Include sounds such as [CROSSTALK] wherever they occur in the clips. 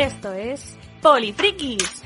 Esto es Polifrikis.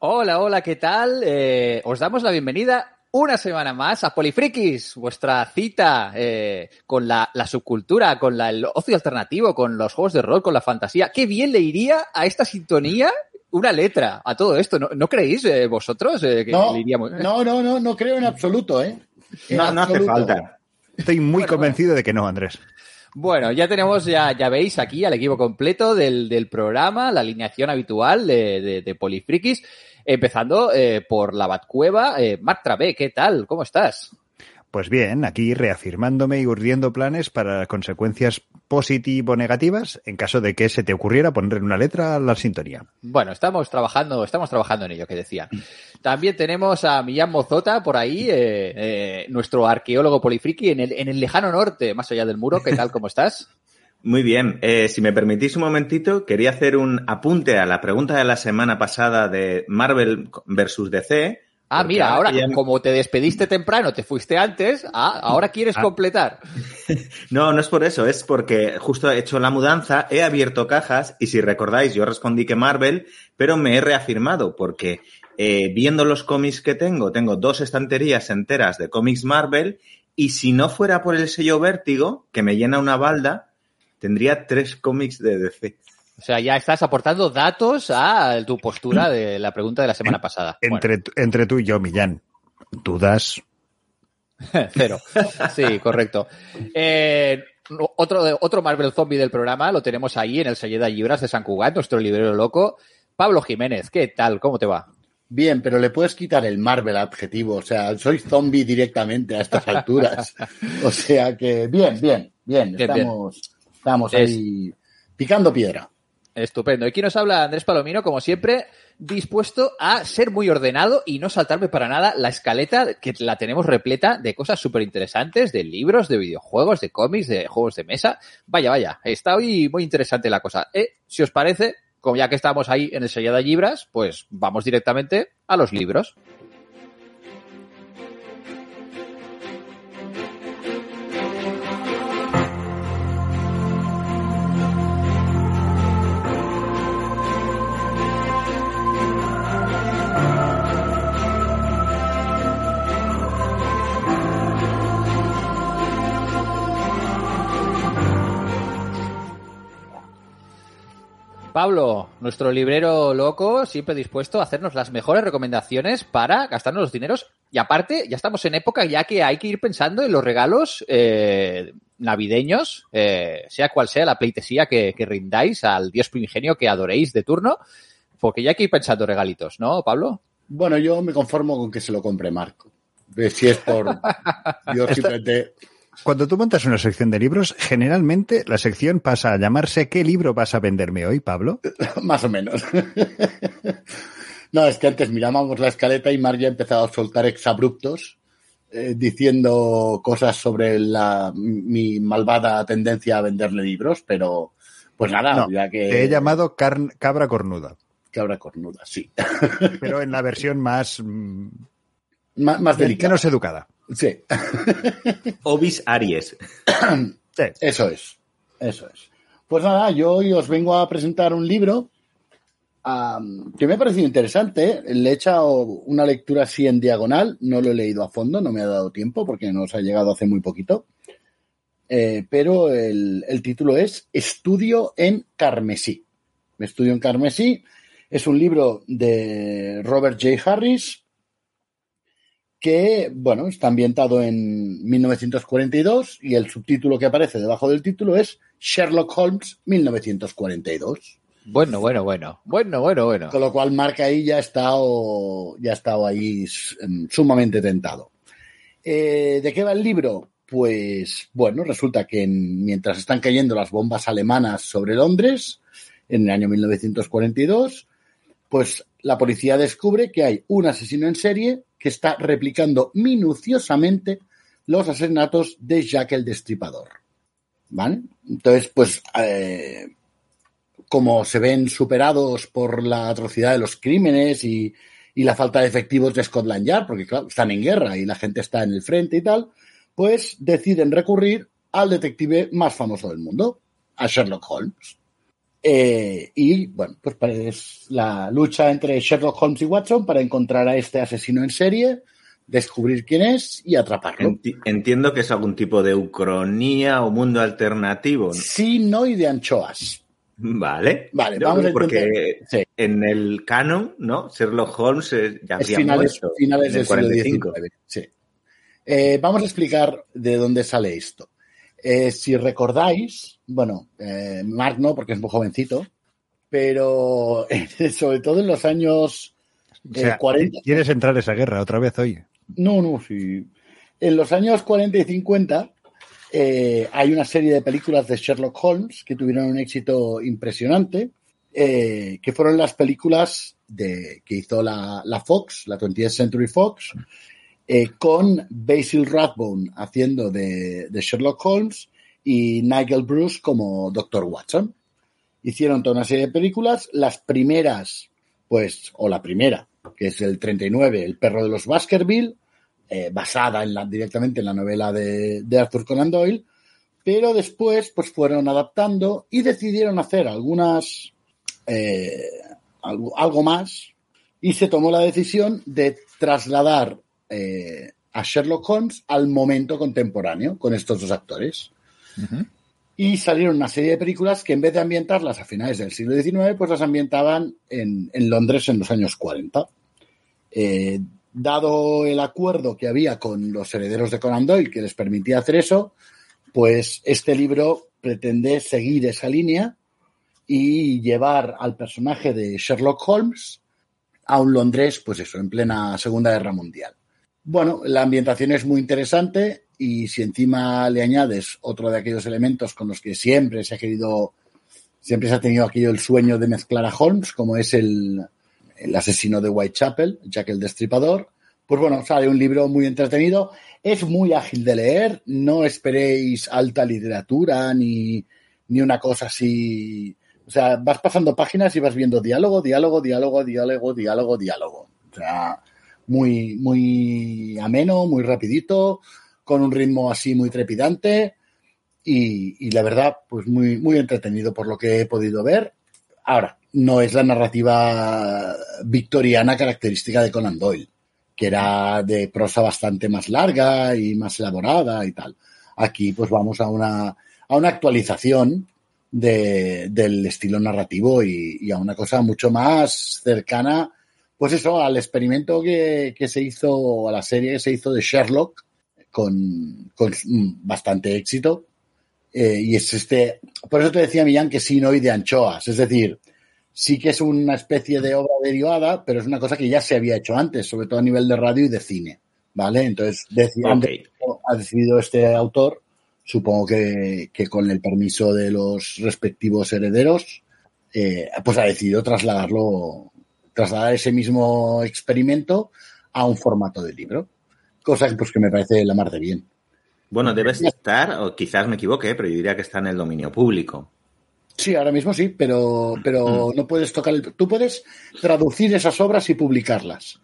Hola, hola, ¿qué tal? Eh, os damos la bienvenida una semana más a Polifrikis, vuestra cita eh, con la, la subcultura, con la- el ocio alternativo, con los juegos de rol, con la fantasía. Qué bien le iría a esta sintonía una letra a todo esto. ¿No, no creéis eh, vosotros eh, que No, le iría muy- no, no, no, no creo en absoluto, ¿eh? En No, no hace falta. Estoy muy Bueno, convencido de que no, Andrés. Bueno, ya tenemos, ya, ya veis aquí al equipo completo del, del programa, la alineación habitual de, de, de Polifrikis, empezando eh, por la Batcueva. Eh, Marc Travé, ¿qué tal? ¿Cómo estás? Pues bien, aquí reafirmándome y urdiendo planes para consecuencias positivo-negativas en caso de que se te ocurriera poner una letra a la sintonía. Bueno, estamos trabajando, estamos trabajando en ello, que decía. También tenemos a Millán Mozota por ahí, eh, eh, nuestro arqueólogo polifriki en el, en el lejano norte, más allá del muro. ¿Qué tal? ¿Cómo estás? Muy bien. Eh, si me permitís un momentito, quería hacer un apunte a la pregunta de la semana pasada de Marvel versus DC. Ah, mira, ahora, ya- como te despediste [LAUGHS] temprano, te fuiste antes, ah, ahora quieres Ah. completar. [LAUGHS] No, no es por eso, es porque justo he hecho la mudanza, he abierto cajas y si recordáis, yo respondí que Marvel, pero me he reafirmado porque eh, viendo los cómics que tengo, tengo dos estanterías enteras de cómics Marvel y si no fuera por el sello Vértigo, que me llena una balda, tendría tres cómics de DC. O sea, ya estás aportando datos a tu postura de la pregunta de la semana pasada. Bueno, Entre, entre tú y yo, Millán, dudas. [LAUGHS] cero. Sí, correcto. Eh, otro, otro Marvel Zombie del programa lo tenemos ahí en el Selleda Libras de San Cugat, nuestro librero loco. Pablo Jiménez, ¿qué tal? ¿Cómo te va? Bien, pero le puedes quitar el Marvel adjetivo. O sea, soy zombie directamente a estas alturas. [LAUGHS] O sea que, bien, bien, bien. Bien, Estamos, estamos Es- ahí picando piedra. Estupendo. Aquí nos habla Andrés Palomino, como siempre, dispuesto a ser muy ordenado y no saltarme para nada la escaleta que la tenemos repleta de cosas súper interesantes, de libros, de videojuegos, de cómics, de juegos de mesa. Vaya, vaya, está hoy muy interesante la cosa. Eh, si os parece, como ya que estamos ahí en el Sellada Libras, pues vamos directamente a los libros. Pablo, nuestro librero loco, siempre dispuesto a hacernos las mejores recomendaciones para gastarnos los dineros. Y aparte, ya estamos en época ya que hay que ir pensando en los regalos eh, navideños, eh, sea cual sea la pleitesía que, que rindáis al dios primigenio que adoréis de turno, porque ya hay que ir pensando regalitos, ¿no, Pablo? Bueno, yo me conformo con que se lo compre Marco. Si es por. [LAUGHS] Yo simplemente. Cuando tú montas una sección de libros, generalmente la sección pasa a llamarse ¿Qué libro vas a venderme hoy, Pablo? [LAUGHS] Más o menos. [LAUGHS] No, es que antes mirábamos la escaleta y Mar ya ha empezado a soltar exabruptos eh, diciendo cosas sobre la, mi malvada tendencia a venderle libros, pero pues nada, No, ya que. Te he llamado carn- cabra cornuda, Cabra cornuda, sí. pero en la versión más, mm, [LAUGHS] más delicada. menos educada. Sí, [LAUGHS] Ovis Aries. [COUGHS] Sí. eso es. Eso es. Pues nada, yo hoy os vengo a presentar un libro que me ha parecido interesante. Le he echado una lectura así en diagonal. No lo he leído a fondo, no me ha dado tiempo porque nos ha llegado hace muy poquito. Eh, pero el, el título es Estudio en Carmesí. Estudio en Carmesí es un libro de Robert J. Harris que, bueno, está ambientado en 1942 y el subtítulo que aparece debajo del título es Sherlock Holmes 1942. Bueno, bueno, bueno. Bueno, bueno, bueno. Con lo cual Mark ahí ya ha estado, ya ha estado ahí sumamente tentado. Eh, ¿De qué va el libro? Pues bueno, resulta que mientras están cayendo las bombas alemanas sobre Londres, en el año 1942, pues la policía descubre que hay un asesino en serie que está replicando minuciosamente los asesinatos de Jack el Destripador. ¿Vale? Entonces, pues, eh, como se ven superados por la atrocidad de los crímenes y, y, la falta de efectivos de Scotland Yard, porque claro, están en guerra y la gente está en el frente y tal, pues deciden recurrir al detective más famoso del mundo, a Sherlock Holmes. Eh, y bueno, pues es la lucha entre Sherlock Holmes y Watson para encontrar a este asesino en serie, descubrir quién es y atraparlo. Entiendo que es algún tipo de ucronía o mundo alternativo. Sí, no, y de anchoas. Vale. Vale, vamos a Porque en el canon, ¿no? Sherlock Holmes ya es finales, finales del siglo XIX. Sí. Eh, vamos a explicar de dónde sale esto. Eh, si recordáis, bueno, eh, Mark no, porque es muy jovencito, pero [LAUGHS] sobre todo en los años 40. ¿Quieres entrar a esa guerra otra vez hoy? No, no, sí. En los años 40 y 50 hay una serie de películas de Sherlock Holmes que tuvieron un éxito impresionante, que fueron las películas de, que hizo la, la Fox, la 20th Century Fox, eh, con Basil Rathbone haciendo de, Sherlock Holmes y Nigel Bruce como Dr. Watson. Hicieron toda una serie de películas, las primeras, pues, o la primera, que es el 39, El perro de los Baskerville, eh, basada en la, directamente en la novela de, Arthur Conan Doyle, pero después pues fueron adaptando y decidieron hacer algunas eh, algo, algo, más y se tomó la decisión de trasladar eh, a Sherlock Holmes al momento contemporáneo con estos dos actores. Y salieron una serie de películas que en vez de ambientarlas a finales del siglo XIX, pues las ambientaban en, Londres en los años 40. Eh, dado el acuerdo que había con los herederos de Conan Doyle que les permitía hacer eso, pues este libro pretende seguir esa línea y llevar al personaje de Sherlock Holmes a un Londres, pues eso, en plena Segunda Guerra Mundial. Bueno, la ambientación es muy interesante y si encima le añades otro de aquellos elementos con los que siempre se ha querido, siempre se ha tenido aquello el sueño de mezclar a Holmes, como es el, asesino de Whitechapel, Jack el Destripador, pues bueno, sale un libro muy entretenido, es muy ágil de leer, no esperéis alta literatura ni, ni una cosa así. O sea, vas pasando páginas y vas viendo diálogo, diálogo, diálogo, diálogo, diálogo, diálogo. O sea, muy, muy ameno, muy rapidito, con un ritmo así muy trepidante y, la verdad, pues muy, muy entretenido por lo que he podido ver. Ahora, no es la narrativa victoriana característica de Conan Doyle, que era de prosa bastante más larga y más elaborada y tal. Aquí pues vamos a una, a una actualización del estilo narrativo y, y, a una cosa mucho más cercana pues eso, al experimento que, se hizo, a la serie que se hizo de Sherlock, con, bastante éxito. Eh, y es este, por eso te decía Millán que sí, no y de anchoas. Es decir, sí que es una especie de obra derivada, pero es una cosa que ya se había hecho antes, sobre todo a nivel de radio y de cine. ¿Vale? Entonces, ha decidido este autor, supongo que, con el permiso de los respectivos herederos, eh, pues ha decidido trasladarlo trasladar ese mismo experimento a un formato de libro. Cosa pues, que me parece la mar de bien. Bueno, debe estar, o quizás me equivoque, pero yo diría que está en el dominio público. Sí, ahora mismo sí, pero, pero mm. no puedes tocar el. Tú puedes traducir esas obras y publicarlas.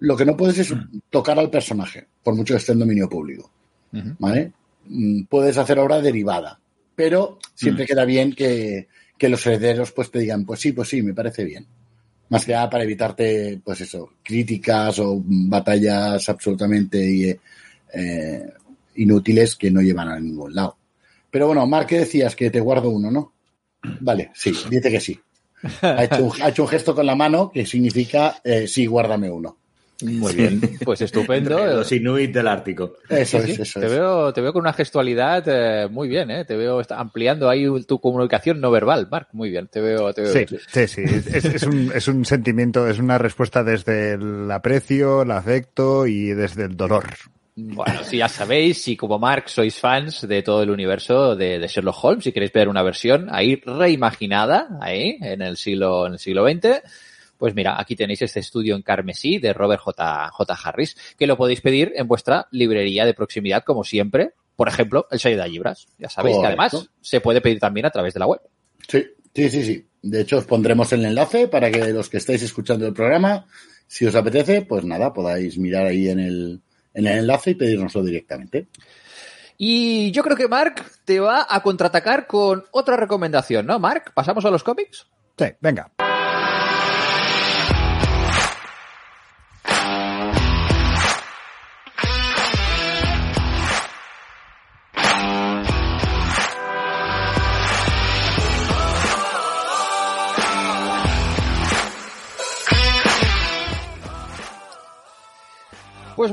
Lo que no puedes es mm. tocar al personaje, por mucho que esté en dominio público. ¿Vale? Mm, puedes hacer obra derivada, pero siempre queda bien que, que, los herederos pues te digan, pues sí, pues sí, me parece bien. Más que nada para evitarte, pues eso, críticas o batallas absolutamente eh, inútiles que no llevan a ningún lado. Pero bueno, Mark, ¿qué decías? Que te guardo uno, ¿no? Vale, sí, dice que sí. Ha hecho un, gesto con la mano que significa eh, sí, guárdame uno. Muy bien, pues estupendo. [LAUGHS] Los Inuit del Ártico. Eso Sí, es, sí, eso te es. veo, te veo con una gestualidad eh, muy bien, ¿eh? Te veo está ampliando ahí tu comunicación no verbal, Marc. Muy bien, te veo, te veo Sí, bien. sí, sí. Es, es un, es un sentimiento, es una respuesta desde el aprecio, el afecto y desde el dolor. Bueno, si ya sabéis, si como Mark sois fans de todo el universo de, de Sherlock Holmes, si queréis ver una versión ahí reimaginada, ahí, en el siglo, en el siglo XX, pues mira, aquí tenéis este estudio en carmesí de Robert J. J. Harris, que lo podéis pedir en vuestra librería de proximidad, como siempre. Por ejemplo, el 6 de Libras. Ya sabéis que además se puede pedir también a través de la web. Sí, sí, sí, sí. De hecho, os pondremos el enlace para que los que estáis escuchando el programa, si os apetece, pues nada, podáis mirar ahí en el, en el enlace y pedírnoslo directamente. Y yo creo que Mark te va a contraatacar con otra recomendación, ¿no, Mark? ¿Pasamos a los cómics? Sí, venga.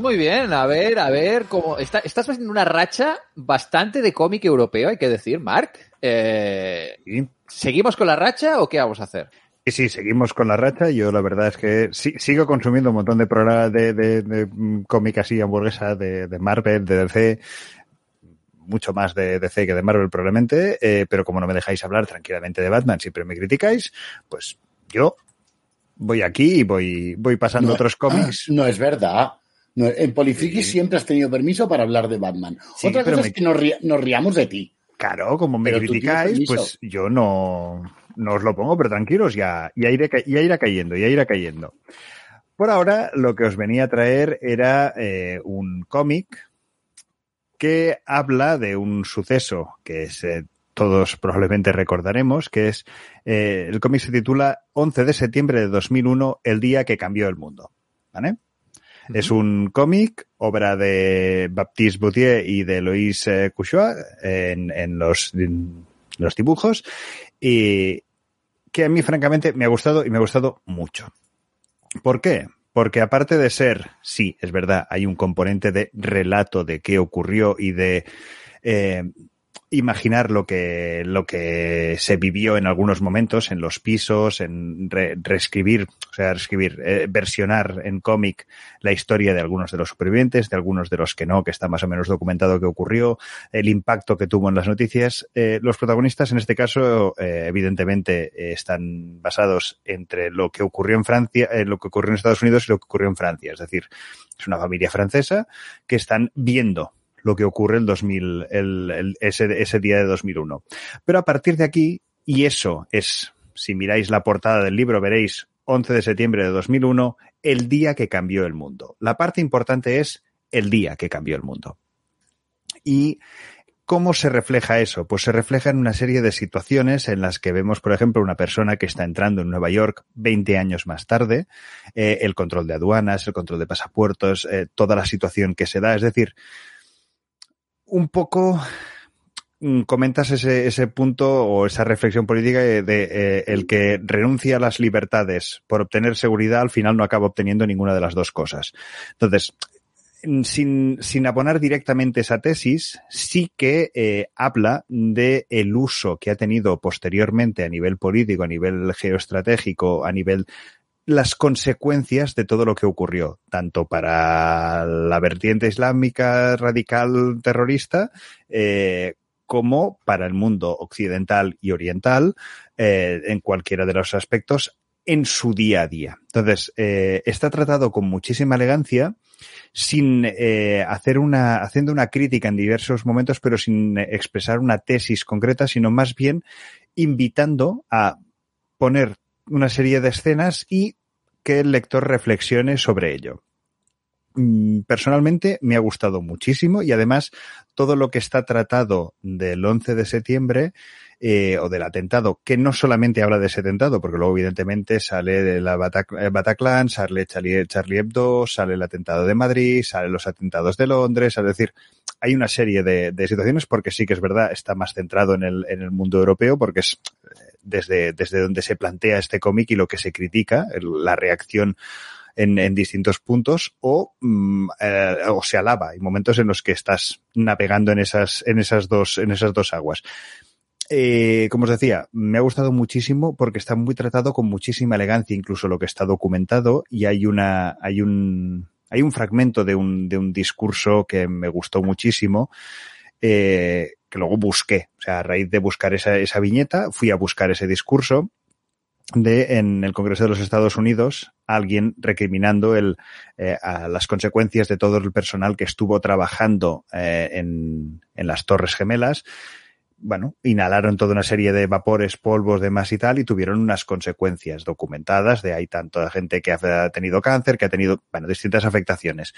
Muy bien, a ver, a ver, cómo está, estás en una racha bastante de cómic europeo, hay que decir, Mark. Eh, ¿Seguimos con la racha o qué vamos a hacer? y sí, seguimos con la racha. Yo la verdad es que sí- sigo consumiendo un montón de programas de, de, de, mm, cómic así hamburguesa, de, de Marvel, de DC, mucho más de DC que de Marvel probablemente, eh, pero como no me dejáis hablar tranquilamente de Batman, siempre me criticáis, pues yo voy aquí y voy, voy pasando No, otros cómics. No es verdad. No, en Polifriki siempre has tenido permiso para hablar de Batman. Sí, Otra cosa me- es que nos, ri- nos riamos de ti. Claro, como me Pero criticáis, pues yo no, no os lo pongo, pero tranquilos, ya, ya, iré, ya irá cayendo, ya irá cayendo. Por ahora, lo que os venía a traer era eh, un cómic que habla de un suceso que es, eh, todos probablemente recordaremos, que es, eh, el cómic se titula 11 de septiembre de 2001, el día que cambió el mundo. ¿Vale? Es un cómic, obra de Baptiste Boutier y de Loïs eh, Couchois en, en los dibujos, y que a mí francamente me ha gustado y me ha gustado mucho. ¿Por qué? Porque aparte de ser, sí, es verdad, hay un componente de relato de qué ocurrió y de eh, imaginar lo que, lo que se vivió en algunos momentos, en los pisos, en re- reescribir, o sea, reescribir, eh, versionar en cómic la historia de algunos de los supervivientes, de algunos de los que no, que está más o menos documentado que ocurrió, el impacto que tuvo en las noticias. Eh, los protagonistas, en este caso, eh, evidentemente, eh, están basados entre lo que ocurrió en Francia, lo que ocurrió en Estados Unidos y lo que ocurrió en Francia. Es decir, es una familia francesa que están viendo lo que ocurre el 2000, el, ese, ese día de 2001. Pero a partir de aquí, y eso es, si miráis la portada del libro, veréis 11 de septiembre de 2001, el día que cambió el mundo. La parte importante es el día que cambió el mundo. Y ¿Cómo se refleja eso? Pues se refleja en una serie de situaciones en las que vemos, por ejemplo, una persona que está entrando en Nueva York 20 años más tarde, eh, el control de aduanas, el control de pasapuertos, eh, toda la situación que se da. Es decir, un poco mm, comentas ese, ese punto o esa reflexión política de, eh, el que renuncia a las libertades por obtener seguridad al final no acaba obteniendo ninguna de las dos cosas. Entonces, mm, sin, sin abonar directamente esa tesis, sí que eh, habla de el uso que ha tenido posteriormente a nivel político, a nivel geoestratégico, a nivel las consecuencias de todo lo que ocurrió, tanto para la vertiente islámica radical terrorista, eh, como para el mundo occidental y oriental, eh, en cualquiera de los aspectos, en su día a día. Entonces, eh, está tratado con muchísima elegancia, sin hacer una, haciendo una crítica en diversos momentos, pero sin expresar una tesis concreta, sino más bien invitando a poner una serie de escenas y que el lector reflexione sobre ello. Mm, Personalmente me ha gustado muchísimo y además todo lo que está tratado del 11 de septiembre eh, o del atentado, que no solamente habla de ese atentado, porque luego evidentemente sale de la Batac eh, Bataclan, sale Charlie, Hebdo, sale el atentado de Madrid, salen los atentados de Londres, es decir, hay una serie de, situaciones porque sí que es verdad, está más centrado en el mundo europeo, porque es desde, desde donde se plantea este cómic y lo que se critica, la reacción en, en distintos puntos o, mm, eh, o se alaba. Hay momentos en los que estás navegando en esas, en esas dos, en esas dos aguas. Eh, como os decía, me ha gustado muchísimo porque está muy tratado con muchísima elegancia, incluso lo que está documentado, y hay una, hay un, hay un fragmento de un, de un discurso que me gustó muchísimo, eh, que luego busqué. O sea, a raíz de buscar esa, esa viñeta, fui a buscar ese discurso de en el Congreso de los Estados Unidos alguien recriminando el, eh, a las consecuencias de todo el personal que estuvo trabajando eh, en, en las Torres Gemelas bueno, inhalaron toda una serie de vapores, polvos, demás y tal, y tuvieron unas consecuencias documentadas de hay tanta gente que ha tenido cáncer, que ha tenido, bueno, distintas afectaciones.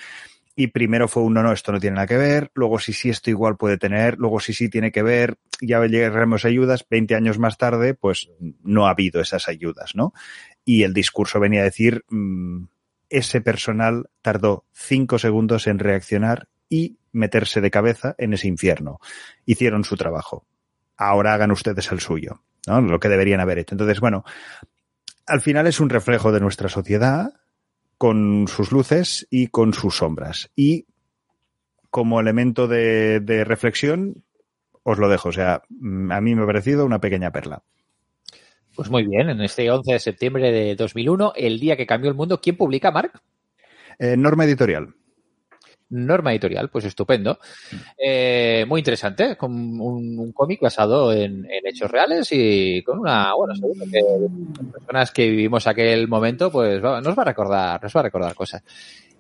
Y primero fue un no, esto no tiene nada que ver, luego sí, sí, esto igual puede tener, luego sí, sí tiene que ver, ya llegaremos ayudas, 20 años más tarde, pues no ha habido esas ayudas, ¿no? Y el discurso venía a decir, mmm, ese personal tardó cinco segundos en reaccionar y meterse de cabeza en ese infierno. Hicieron su trabajo ahora hagan ustedes el suyo, ¿no? Lo que deberían haber hecho. Entonces, bueno, al final es un reflejo de nuestra sociedad con sus luces y con sus sombras. Y como elemento de, de reflexión, os lo dejo. O sea, a mí me ha parecido una pequeña perla. Pues muy bien, en este 11 de septiembre de 2001, el día que cambió el mundo, ¿quién publica, Mark? Eh, Norma Editorial. Norma Editorial, pues estupendo. Eh, muy interesante, con un, cómic basado en, hechos reales y con una, bueno, seguro que personas que vivimos aquel momento, pues nos va a recordar, nos va a recordar cosas.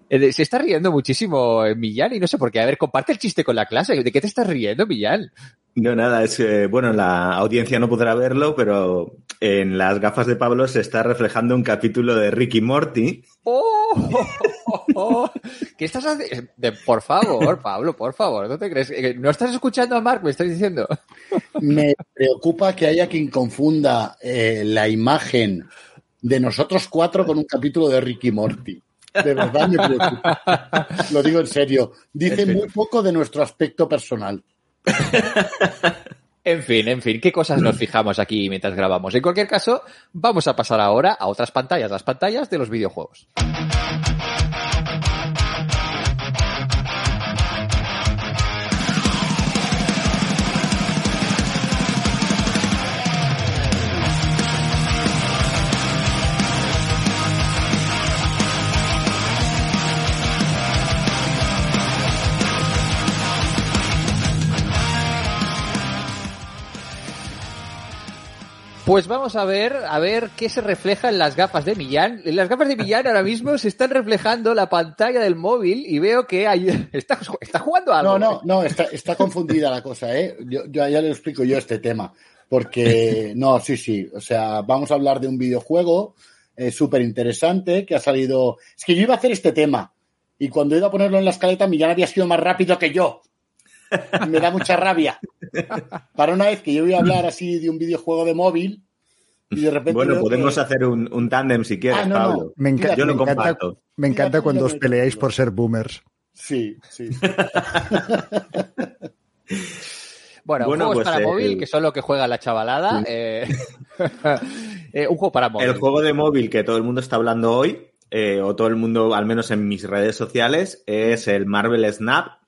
Eh, se está riendo muchísimo Millán y no sé por qué. A ver, comparte el chiste con la clase. ¿De qué te estás riendo, Millán? No, nada, es que, bueno, la audiencia no podrá verlo, pero en las gafas de Pablo se está reflejando un capítulo de Ricky Morty. ¡Oh! oh, [LAUGHS] oh. ¿Qué estás haciendo? Por favor, Pablo, por favor, ¿no te crees? ¿No estás escuchando a Mark? Me estás diciendo. Me preocupa que haya quien confunda eh, la imagen de nosotros cuatro con un capítulo de Ricky Morty. De verdad me preocupa. [LAUGHS] Lo digo en serio. Dice muy poco de nuestro aspecto personal. [LAUGHS] En fin, en fin, qué cosas nos fijamos aquí mientras grabamos. En cualquier caso, vamos a pasar ahora a otras pantallas, las pantallas de los videojuegos. Pues vamos a ver, a ver qué se refleja en las gafas de Millán. En las gafas de Millán ahora mismo se están reflejando la pantalla del móvil y veo que hay, [LAUGHS] está, está jugando algo. No, no, no, está, está confundida la cosa, ¿eh? Yo, yo, ya le explico yo este tema. Porque, [LAUGHS] no, sí, sí. O sea, vamos a hablar de un videojuego eh, súper interesante que ha salido. Es que yo iba a hacer este tema. Y cuando iba a ponerlo en la escaleta, Millán había sido más rápido que yo. [LAUGHS] Me da mucha rabia. Para una vez que yo voy a hablar así de un videojuego de móvil y de repente. Bueno, podemos que... hacer un, un tándem si quieres, Ah, no, Pablo. no. Me, enca yo lo me encanta, comparto. me encanta Mira, cuando mira, os peleáis mira. por ser boomers. Sí, sí. [LAUGHS] Bueno, Bueno, juegos pues, para eh, móvil, que son lo que juega la chavalada. Sí. eh, [LAUGHS] eh, un juego para móvil. El juego de móvil que todo el mundo está hablando hoy, eh, o todo el mundo, al menos en mis redes sociales, es el Marvel Snap,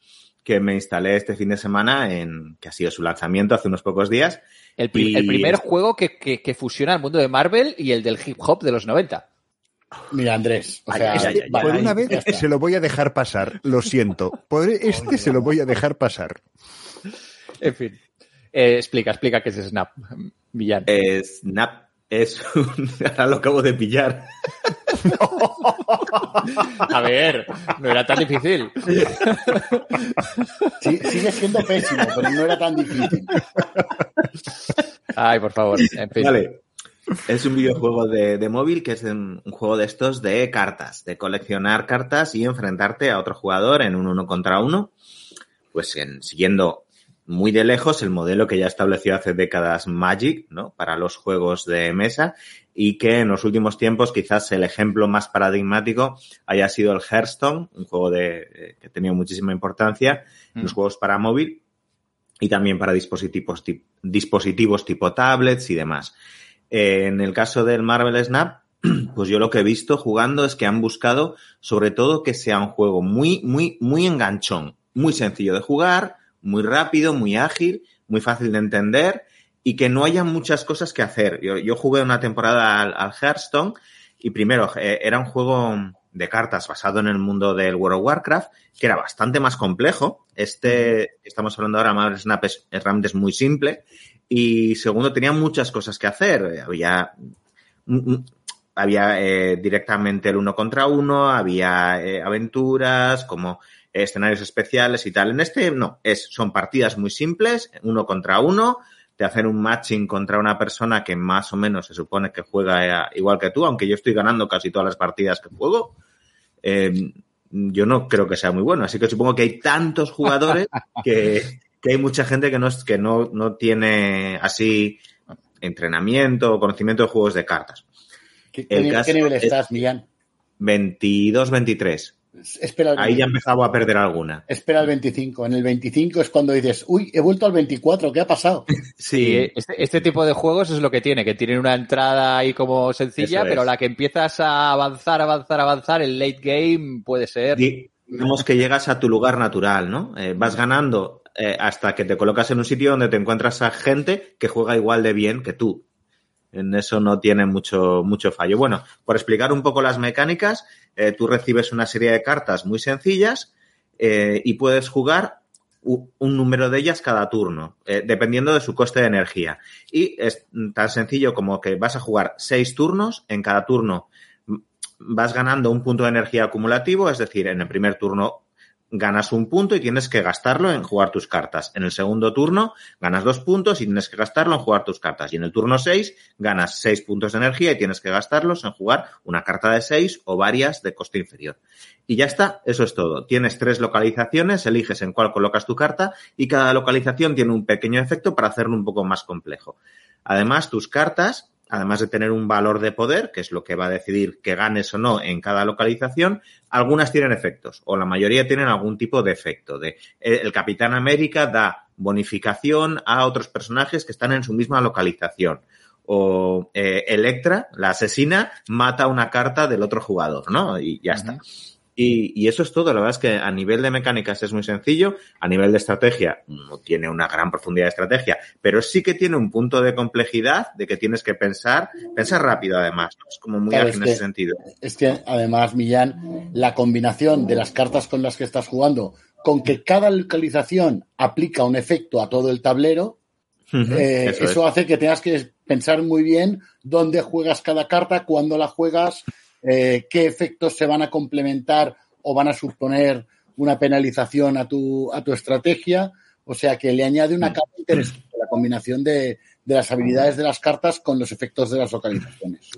que me instalé este fin de semana, en que ha sido su lanzamiento hace unos pocos días. El, pri- Y- el primer juego que, que, que fusiona el mundo de Marvel y el del hip hop de los 90. Mira, Andrés. O sea, vale, Por una vez se lo voy a dejar pasar, lo siento. Por [LAUGHS] este se lo voy a dejar pasar. En fin. Eh, explica, explica qué es Snap, Millán. Eh, Snap es un... [LAUGHS] Ahora lo acabo de pillar. [LAUGHS] A ver, no era tan difícil. [LAUGHS] Sí, sigue siendo pésimo, pero no era tan difícil. Ay, por favor. En fin. Vale. Es un videojuego de, de móvil que es un, un juego de estos de cartas, de coleccionar cartas y enfrentarte a otro jugador en un uno contra uno, pues en, siguiendo muy de lejos el modelo que ya estableció hace décadas Magic, ¿no? Para los juegos de mesa y que en los últimos tiempos quizás el ejemplo más paradigmático haya sido el Hearthstone, un juego de, eh, que ha tenido muchísima importancia en los Mm. juegos para móvil y también para dispositivos, tip- dispositivos tipo tablets y demás. Eh, en el caso del Marvel Snap, [CLEARS THROAT] pues yo lo que he visto jugando es que han buscado sobre todo que sea un juego muy, muy, muy enganchón, muy sencillo de jugar, muy rápido, muy ágil, muy fácil de entender y que no haya muchas cosas que hacer. Yo, jugué una temporada al, Hearthstone y primero eh, era un juego de cartas basado en el mundo del World of Warcraft, que era bastante más complejo. Este, estamos hablando ahora, Marvel Snap es, es muy simple. Y segundo, tenía muchas cosas que hacer. Había, mm, mm, había eh, directamente el uno contra uno, había eh, aventuras, como escenarios especiales y tal. En este no, es, son partidas muy simples, uno contra uno, te hacen un matching contra una persona que más o menos se supone que juega eh, igual que tú, aunque yo estoy ganando casi todas las partidas que juego. Eh, yo no creo que sea muy bueno, así que supongo que hay tantos jugadores [LAUGHS] que, que hay mucha gente que no, es- que no, no tiene así entrenamiento o conocimiento de juegos de cartas. ¿Qué, El qué- nivel es- estás, Millán? 22-23. Espera el, Ahí ya he empezado a perder alguna. espera el 25. En el 25 es cuando dices, uy, he vuelto al 24, ¿qué ha pasado? [LAUGHS] Sí, este, este tipo de juegos es lo que tiene, que tienen una entrada ahí como sencilla, es. pero la que empiezas a avanzar, avanzar, avanzar, el late game puede ser. Di- Digamos que llegas a tu lugar natural, ¿no? Eh, vas ganando eh, hasta que te colocas en un sitio donde te encuentras a gente que juega igual de bien que tú. En eso no tiene mucho, mucho fallo. Bueno, por explicar un poco las mecánicas, eh, tú recibes una serie de cartas muy sencillas eh, y puedes jugar un número de ellas cada turno, eh, dependiendo de su coste de energía. Y es tan sencillo como que vas a jugar seis turnos, en cada turno mm, vas ganando un punto de energía acumulativo, es decir, en el primer turno ganas un punto y tienes que gastarlo en jugar tus cartas. En el segundo turno ganas dos puntos y tienes que gastarlo en jugar tus cartas. Y en el turno seis ganas seis puntos de energía y tienes que gastarlos en jugar una carta de seis o varias de coste inferior. Y ya está, eso es todo. Tienes tres localizaciones, eliges en cuál colocas tu carta y cada localización tiene un pequeño efecto para hacerlo un poco más complejo. Además, tus cartas, además de tener un valor de poder, que es lo que va a decidir que ganes o no en cada localización, algunas tienen efectos, o la mayoría tienen algún tipo de efecto. De, eh, el Capitán América da bonificación a otros personajes que están en su misma localización. O eh, Electra, la asesina, mata una carta del otro jugador, ¿no? Y ya está. Y, y eso es todo. La verdad es que a nivel de mecánicas es muy sencillo. A nivel de estrategia no tiene una gran profundidad de estrategia, pero sí que tiene un punto de complejidad de que tienes que pensar, pensar rápido además. ¿no? Es como muy Claro, ágil es en ese que- sentido. Es que además, Millán, la combinación de las cartas con las que estás jugando, con que cada localización aplica un efecto a todo el tablero, eh, eso eso, es. hace que tengas que pensar muy bien dónde juegas cada carta, cuándo la juegas, eh, qué efectos se van a complementar o van a suponer una penalización a tu, a tu estrategia. O sea que le añade Mm. una capa interesante la combinación de, de las habilidades de las cartas con los efectos de las localizaciones.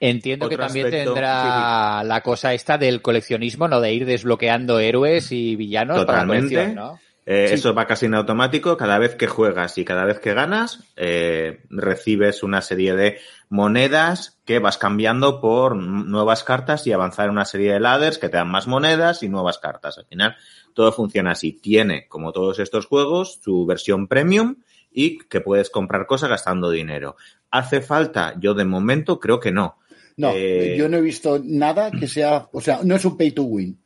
Entiendo que también aspecto- tendrá la cosa esta del coleccionismo, ¿no? De ir desbloqueando héroes y villanos para la colección, ¿no? Eh, Sí. Eso va casi en automático. Cada vez que juegas y cada vez que ganas, eh, recibes una serie de monedas que vas cambiando por nuevas cartas y avanzar en una serie de ladders que te dan más monedas y nuevas cartas. Al final, todo funciona así. Tiene, como todos estos juegos, su versión premium y que puedes comprar cosas gastando dinero. ¿Hace falta? Yo de momento creo que no. No, Eh, yo no he visto nada que sea, o sea, no es un pay to win,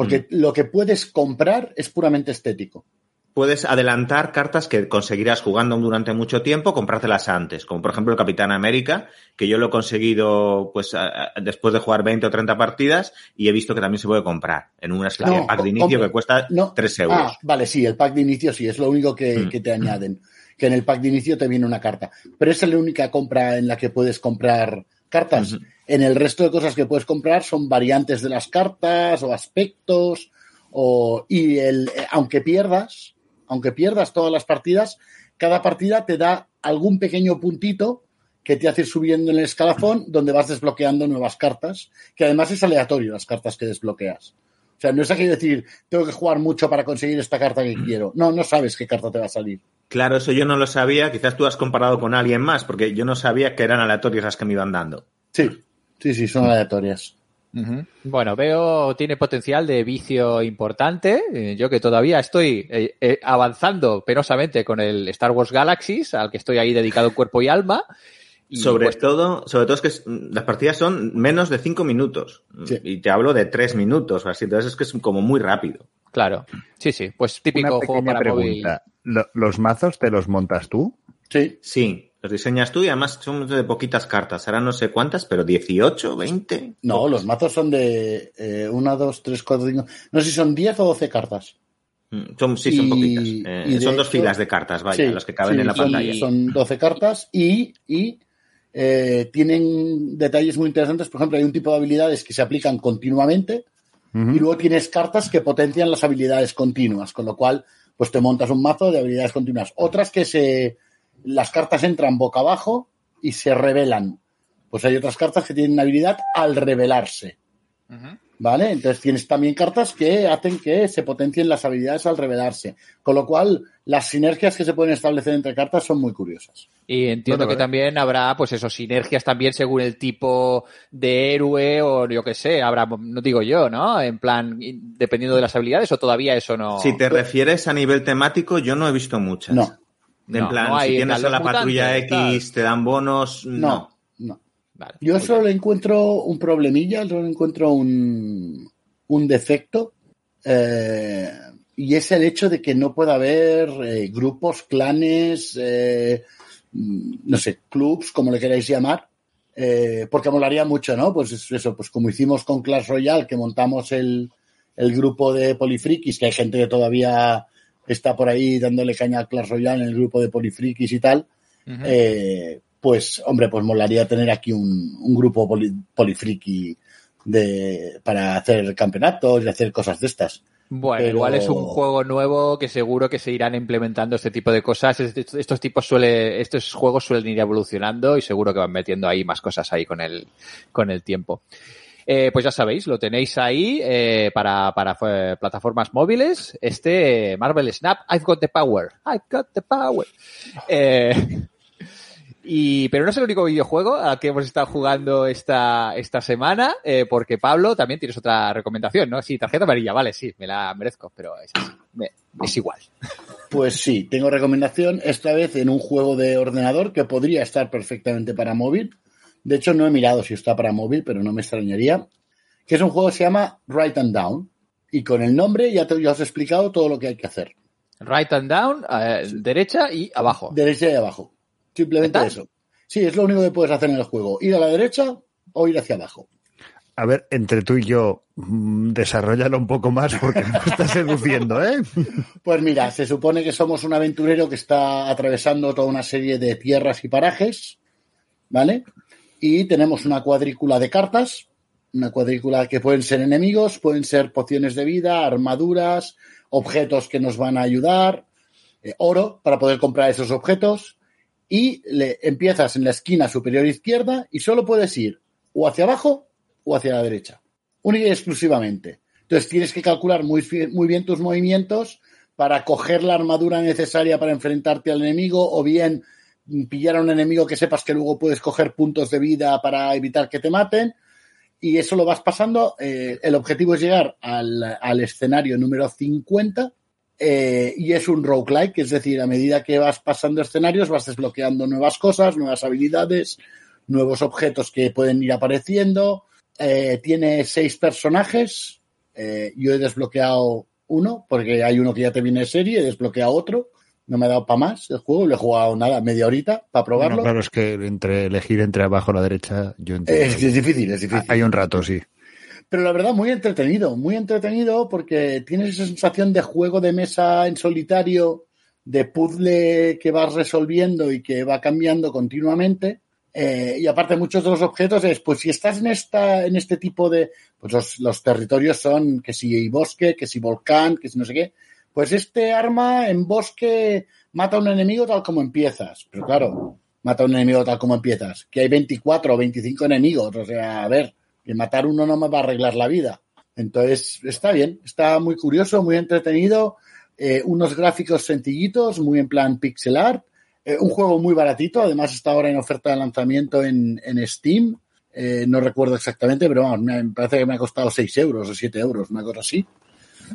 porque Mm. lo que puedes comprar es puramente estético. Puedes adelantar cartas que conseguirás jugando durante mucho tiempo, comprártelas antes, como por ejemplo el Capitán América, que yo lo he conseguido pues a- a- después de jugar 20 o 30 partidas y he visto que también se puede comprar en una especie No, de pack de inicio que cuesta No, 3 euros. Ah, vale, sí, el pack de inicio sí, es lo único que, Mm. que te añaden, que en el pack de inicio te viene una carta, pero esa es la única compra en la que puedes comprar cartas. En el resto de cosas que puedes comprar son variantes de las cartas o aspectos o y el eh, aunque pierdas, aunque pierdas todas las partidas, cada partida te da algún pequeño puntito que te hace ir subiendo en el escalafón donde vas desbloqueando nuevas cartas, que además es aleatorio las cartas que desbloqueas. O sea, no es aquello de decir, tengo que jugar mucho para conseguir esta carta que quiero. No, no sabes qué carta te va a salir. Claro, eso yo no lo sabía. Quizás tú has comparado con alguien más, porque yo no sabía que eran aleatorias las que me iban dando. Sí, sí, sí, son aleatorias. Ujú. Bueno, veo, tiene potencial de vicio importante. Eh, Yo que todavía estoy eh, eh, avanzando penosamente con el Star Wars Galaxies, al que estoy ahí dedicado cuerpo y alma. Y, sobre todo, sobre todo es que las partidas son menos de cinco minutos. Sí. Y te hablo de tres minutos o así. Entonces es que es como muy rápido. Claro, sí, sí, pues Una típico juego pequeña para pregunta. ¿Lo- ¿Los mazos te los montas tú? Sí. Sí, los diseñas tú y además son de poquitas cartas. Ahora no sé cuántas, pero 18, 20. No, los mazos son de eh, una, dos, tres, cuatro, cinco. No sé si son 10 o 12 cartas. Mm, Son, sí, son Y- poquitas. Eh, y son dos hecho- filas de cartas, vaya, Sí, las que caben sí, en la son- pantalla. Son 12 cartas y, y, eh, tienen detalles muy interesantes. Por ejemplo, hay un tipo de habilidades que se aplican continuamente y luego tienes cartas que potencian las habilidades continuas, con lo cual, pues te montas un mazo de habilidades continuas. Otras que se, las cartas entran boca abajo y se revelan. Pues hay otras cartas que tienen habilidad al revelarse. ¿Vale? Entonces tienes también cartas que hacen que se potencien las habilidades al revelarse. Con lo cual, las sinergias que se pueden establecer entre cartas son muy curiosas. Y entiendo Bueno, que vale. también habrá, pues eso, sinergias también según el tipo de héroe o yo qué sé, habrá, no digo yo, ¿no? En plan, dependiendo de las habilidades o todavía eso no. Si te refieres a nivel temático, yo no he visto muchas. No, En No, plan, no hay si tienes a la patrulla X, te dan bonos, no. Vale, Yo solo bien. le encuentro un problemilla, solo le encuentro un, un defecto. eh, y es el hecho de que no pueda haber eh, grupos, clanes, eh, mm, no sé, clubs, como le queráis llamar, eh, porque molaría mucho, ¿no? Pues es eso, pues como hicimos con Clash Royale, que montamos el, el grupo de Polifrikis, que hay gente que todavía está por ahí dándole caña a Clash Royale en el grupo de Polifrikis y tal, eh, pues, hombre, pues molaría tener aquí un, un grupo poli, polifriki de, para hacer campeonatos y hacer cosas de estas. Bueno, Pero- igual es un juego nuevo que seguro que se irán implementando este tipo de cosas. Est- Estos tipos suele, estos juegos suelen ir evolucionando y seguro que van metiendo ahí más cosas ahí con el, con el tiempo. Eh, pues ya sabéis, lo tenéis ahí eh, para, para eh, plataformas móviles. Este Marvel Snap, I've got the power. I've got the power. Y, pero no es el único videojuego al que hemos estado jugando esta, esta semana, eh, porque Pablo también tienes otra recomendación, ¿no? Sí, tarjeta amarilla, vale, sí, me la merezco, pero es, así, me- es igual. Pues sí, tengo recomendación, esta vez en un juego de ordenador que podría estar perfectamente para móvil. De hecho, no he mirado si está para móvil, pero no me extrañaría. Que es un juego que se llama Write and Down. Y con el nombre ya, te, ya os he explicado todo lo que hay que hacer. Right and down, eh, derecha y abajo. Derecha y abajo. Simplemente eso. Sí, es lo único que puedes hacer en el juego. Ir a la derecha o ir hacia abajo. A ver, entre tú y yo, mm, desarrollalo un poco más porque me está [LAUGHS] seduciendo, ¿eh? Pues mira, se supone que somos un aventurero que está atravesando toda una serie de tierras y parajes, ¿vale? Y tenemos una cuadrícula de cartas, una cuadrícula que pueden ser enemigos, pueden ser pociones de vida, armaduras, objetos que nos van a ayudar, eh, oro para poder comprar esos objetos, y le empiezas en la esquina superior izquierda y solo puedes ir o hacia abajo o hacia la derecha, única y exclusivamente. Entonces tienes que calcular muy, muy bien tus movimientos para coger la armadura necesaria para enfrentarte al enemigo o bien pillar a un enemigo que sepas que luego puedes coger puntos de vida para evitar que te maten. Y eso lo vas pasando. eh, el objetivo es llegar al, al escenario número 50 eh, y es un roguelike, es decir, a medida que vas pasando escenarios vas desbloqueando nuevas cosas, nuevas habilidades, nuevos objetos que pueden ir apareciendo. Eh, tiene seis personajes. Eh, yo he desbloqueado uno, porque hay uno que ya te viene de serie, he desbloqueado otro. No me ha dado para más el juego, le he jugado nada, media horita para probarlo. Bueno, claro, es que entre elegir entre abajo o la derecha, yo entiendo. es, es difícil, es difícil. Hay un rato, sí. Pero la verdad, muy entretenido, muy entretenido porque tienes esa sensación de juego de mesa en solitario, de puzzle que vas resolviendo y que va cambiando continuamente. Eh, y aparte, muchos de los objetos es, pues si estás en esta, en este tipo de, pues los, los territorios son que si bosque, que si volcán, que si no sé qué. Pues este arma en bosque mata a un enemigo tal como empiezas. Pero claro, mata a un enemigo tal como empiezas. Que hay 24 o 25 enemigos. O sea, a ver, que matar uno no me va a arreglar la vida. Entonces, está bien, está muy curioso, muy entretenido, eh, unos gráficos sencillitos, muy en plan pixel art, eh, un juego muy baratito, además está ahora en oferta de lanzamiento en, en Steam, eh, no recuerdo exactamente, pero vamos, me parece que me ha costado 6 euros o 7 euros, una cosa así.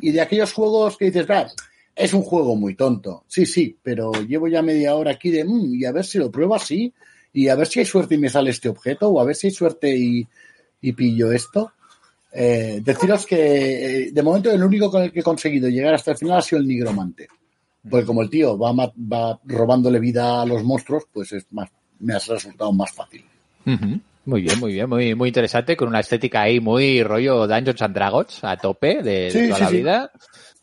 Y de aquellos juegos que dices, "Ah, es un juego muy tonto, sí, sí, pero llevo ya media hora aquí de, "Mm, y a ver si lo pruebo así, y a ver si hay suerte y me sale este objeto, o a ver si hay suerte y, y pillo esto. Eh, deciros que eh, de momento el único con el que he conseguido llegar hasta el final ha sido el nigromante. Porque como el tío va, va robándole vida a los monstruos, pues es más, me ha resultado más fácil. Muy bien, muy bien, muy, muy interesante, con una estética ahí muy rollo Dungeons and Dragons a tope de, toda sí, la sí. vida.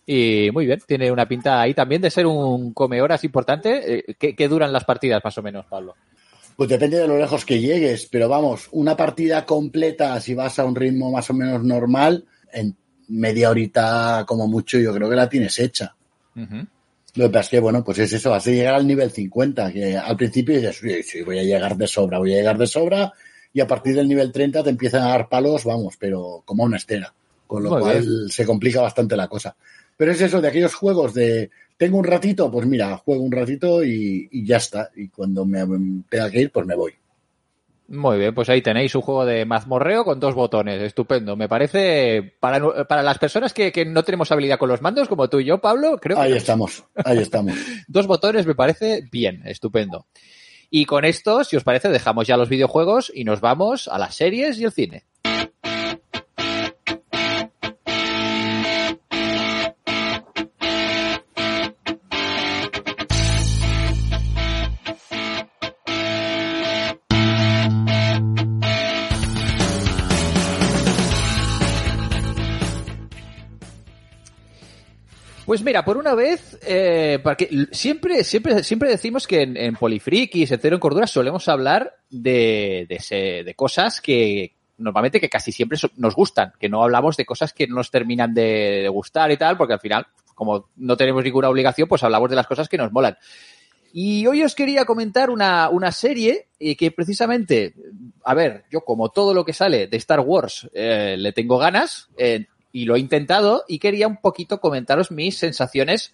Y muy bien, tiene una pinta ahí también de ser un come horas importante. Eh, ¿Qué, qué duran las partidas más o menos, Pablo? Pues depende de lo lejos que llegues, pero vamos, una partida completa, si vas a un ritmo más o menos normal, en media horita como mucho, yo creo que la tienes hecha. Lo que pasa es que, bueno, pues es eso, vas a llegar al nivel 50, que al principio dices, sí, sí, voy a llegar de sobra, voy a llegar de sobra, y a partir del nivel 30 te empiezan a dar palos, vamos, pero como una estera, con lo Muy cual bien. se complica bastante la cosa. Pero es eso, de aquellos juegos de, tengo un ratito, pues mira, juego un ratito y, y ya está, y cuando me tenga que ir, pues me voy. Muy bien, pues ahí tenéis un juego de mazmorreo con dos botones. Estupendo. Me parece, para, para las personas que, que no tenemos habilidad con los mandos, como tú y yo, Pablo, creo Ahí que estamos, ahí estamos. [LAUGHS] dos botones me parece bien, estupendo. Y con esto, si os parece, dejamos ya los videojuegos y nos vamos a las series y el cine. Pues mira, por una vez, eh, porque siempre, siempre, siempre decimos que en, en Polifrikis, en en Cordura, solemos hablar de, de, ese- de cosas que normalmente que casi siempre nos gustan, que no hablamos de cosas que no nos terminan de, de gustar y tal, porque al final, como no tenemos ninguna obligación, pues hablamos de las cosas que nos molan. Y hoy os quería comentar una, una serie eh, que precisamente, a ver, yo como todo lo que sale de Star Wars eh, le tengo ganas eh, y lo he intentado y quería un poquito comentaros mis sensaciones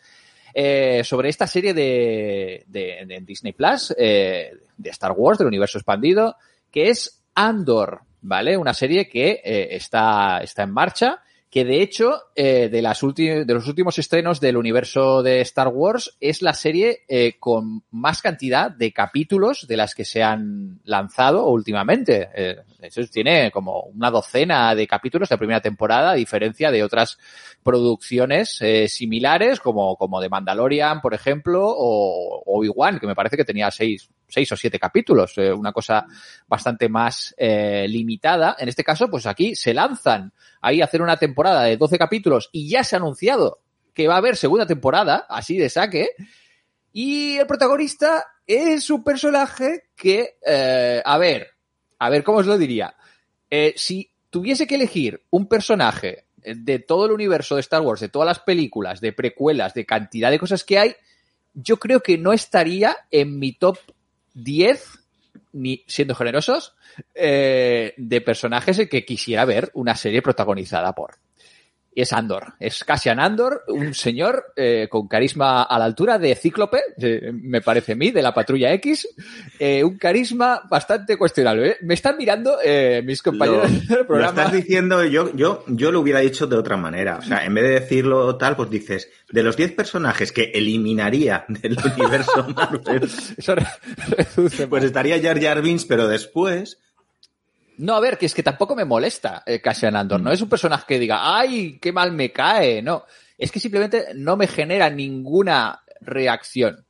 eh, sobre esta serie de, de- de Disney Plus, eh, de Star Wars, del universo expandido, que es Andor, ¿vale? Una serie que eh, está, está en marcha, que de hecho, eh, de, las de los últimos estrenos del universo de Star Wars, es la serie eh, con más cantidad de capítulos de las que se han lanzado últimamente. Eh, eso tiene como una docena de capítulos de primera temporada, a diferencia de otras producciones eh, similares, como, como de Mandalorian, por ejemplo, o o Obi-Wan, que me parece que tenía seis, seis o siete capítulos, eh, una cosa bastante más eh, limitada. En este caso, pues aquí se lanzan ahí a hacer una temporada de 12 capítulos y ya se ha anunciado que va a haber segunda temporada, así de saque. Y el protagonista es un personaje que, eh, a ver, a ver, ¿cómo os lo diría? Eh, si tuviese que elegir un personaje de todo el universo de Star Wars, de todas las películas, de precuelas, de cantidad de cosas que hay, yo creo que no estaría en mi top 10, ni siendo generosos, eh, de personajes que quisiera ver una serie protagonizada por. Y es Andor, es Cassian Andor, un señor eh, con carisma a la altura de Cíclope, eh, me parece a mí, de la Patrulla X, eh, un carisma bastante cuestionable. ¿eh? Me están mirando eh, mis compañeros Lo, [LAUGHS] del lo programa. estás diciendo, yo, yo, yo lo hubiera dicho de otra manera. O sea, en vez de decirlo tal, pues dices, de los 10 personajes que eliminaría del [LAUGHS] universo Marvel, Eso re- reduce pues estaría Jar Jar Binks, pero después, No, a ver, que es que tampoco me molesta eh, Cassian Andor. No es un personaje que diga, ¡ay, qué mal me cae! No. Es que simplemente no me genera ninguna reacción.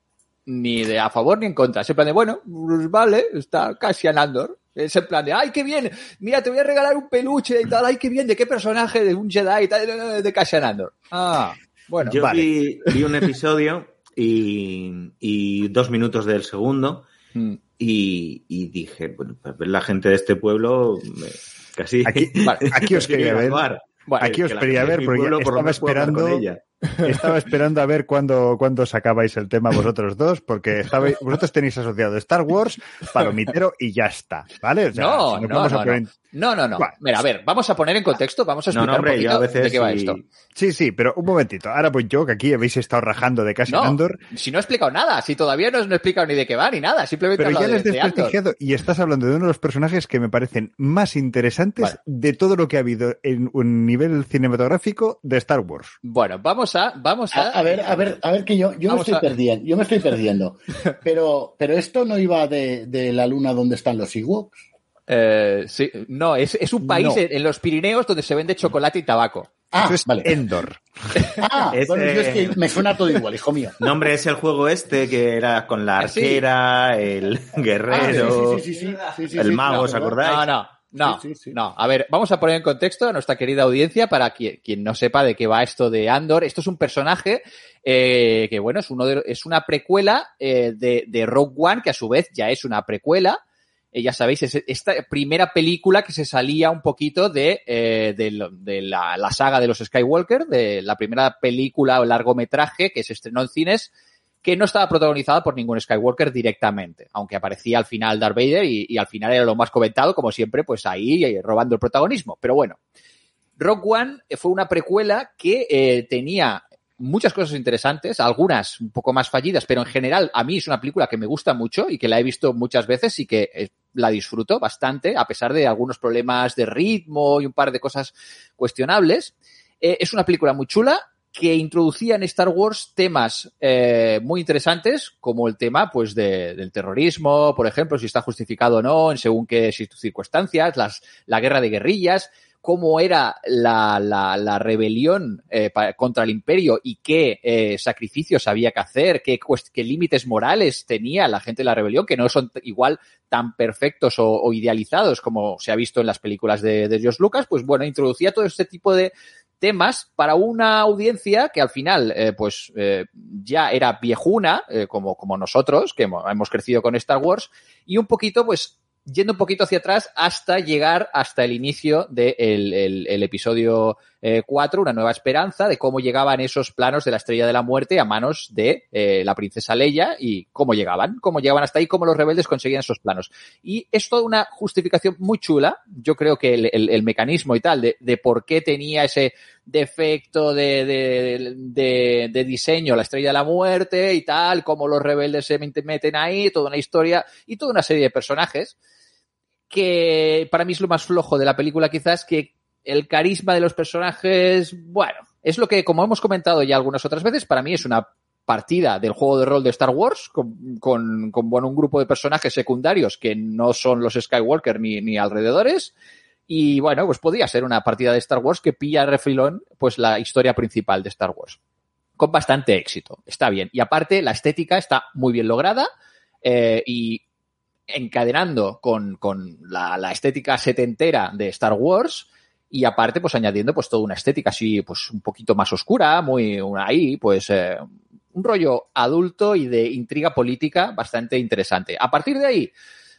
Ni de a favor ni en contra. Es en plan de, bueno, pues vale, está Cassian Andor. Es en plan de, ¡ay, qué bien! Mira, te voy a regalar un peluche y tal. ¡Ay, qué bien! ¿De qué personaje? De un Jedi y tal, de Cassian Andor. Ah, bueno. yo vale. vi, vi un episodio y, y dos minutos del segundo Mm. Y, y dije, bueno, pues la gente de este pueblo me- casi... [LAUGHS] Aquí, os quería ver. Bueno, Aquí os quería ver porque pueblo estaba esperando, ella. [LAUGHS] [LAUGHS] estaba esperando a ver cuándo, cuándo sacabais el tema vosotros dos, porque estabais, vosotros tenéis asociado Star Wars, Palomitero y ya está, ¿vale? O sea, No, no, vamos a no, poner- no. No, no, no. Bueno. Mira, a ver, vamos a poner en contexto, vamos a No, explicar no, hombre, un yo poquito a veces de qué va esto. Sí, sí, pero un momentito. Ahora pues yo, que aquí habéis estado rajando de Cassian No, Andor, si no he explicado nada, si todavía no os he explicado ni de qué va ni nada, simplemente pero ya les de, desprestigiado y estás hablando de uno de los personajes que me parecen más interesantes Vale. de todo lo que ha habido en un nivel cinematográfico de Star Wars. Bueno, vamos a, vamos a, A, a ver, a ver, a ver que yo, yo me estoy a- perdiendo, yo me estoy perdiendo. [LAUGHS] Pero, pero esto no iba de, de la luna donde están los Ewoks. Eh, sí, no, es, es un país No. en, los Pirineos donde se vende chocolate y tabaco. Ah, Eso es vale. Endor. [LAUGHS] Ah, Es, bueno, yo es eh, que me suena todo igual, hijo mío. [LAUGHS] No, hombre, es el juego este que era con la Ah, sí. arquera, el Ah, sí, guerrero, sí, sí, sí, sí, sí, sí, el mago, claro, ¿os acordáis? No, no, no, Sí, sí, sí. no. A ver, vamos a poner en contexto a nuestra querida audiencia para quien, quien no sepa de qué va esto de Andor. Esto es un personaje eh, que, bueno, es, uno de, es una precuela eh, de, de Rogue One, que a su vez ya es una precuela. Eh, ya sabéis, es esta primera película que se salía un poquito de, eh, de, la, saga de los Skywalker, de la primera película o largometraje que se estrenó en cines que no estaba protagonizada por ningún Skywalker directamente, aunque aparecía al final Darth Vader y, al final era lo más comentado, como siempre, pues ahí eh, robando el protagonismo. Pero bueno, Rogue One fue una precuela que tenía muchas cosas interesantes, algunas un poco más fallidas, pero en general a mí es una película que me gusta mucho y que la he visto muchas veces y que eh, la disfruto bastante, a pesar de algunos problemas de ritmo y un par de cosas cuestionables. Eh, es una película muy chula que introducía en Star Wars temas eh, muy interesantes, como el tema pues de- del terrorismo, por ejemplo, si está justificado o no, en según qué circunstancias, las, la guerra de guerrillas, cómo era la, rebelión eh, contra el imperio y qué eh, sacrificios había que hacer, qué, qué límites morales tenía la gente de la rebelión, que no son igual tan perfectos o, idealizados como se ha visto en las películas de, de Lucas, pues bueno, introducía todo este tipo de temas para una audiencia que al final, eh, pues ya era viejuna, como, nosotros, que hemos crecido con Star Wars, y un poquito, pues, yendo un poquito hacia atrás hasta llegar hasta el inicio del el, el episodio eh, 4, Una Nueva Esperanza, de cómo llegaban esos planos de la Estrella de la Muerte a manos de eh, la princesa Leia y cómo llegaban, cómo llegaban hasta ahí, cómo los rebeldes conseguían esos planos. Y es toda una justificación muy chula. Yo creo que el, el- mecanismo y tal de, de por qué tenía ese defecto de, de, de- de diseño la Estrella de la Muerte y tal, cómo los rebeldes se meten ahí, toda una historia y toda una serie de personajes que para mí es lo más flojo de la película quizás que el carisma de los personajes, bueno, es lo que, como hemos comentado ya algunas otras veces, para mí es una partida del juego de rol de Star Wars con, con, con, bueno, un grupo de personajes secundarios que no son los Skywalker ni, ni alrededores. Y bueno, pues podría ser una partida de Star Wars que pilla refilón pues la historia principal de Star Wars. Con bastante éxito. Está bien. Y aparte, la estética está muy bien lograda. eh, y encadenando con, con la, la estética setentera de Star Wars y aparte pues añadiendo pues toda una estética así pues un poquito más oscura, muy ahí pues eh, un rollo adulto y de intriga política bastante interesante. A partir de ahí,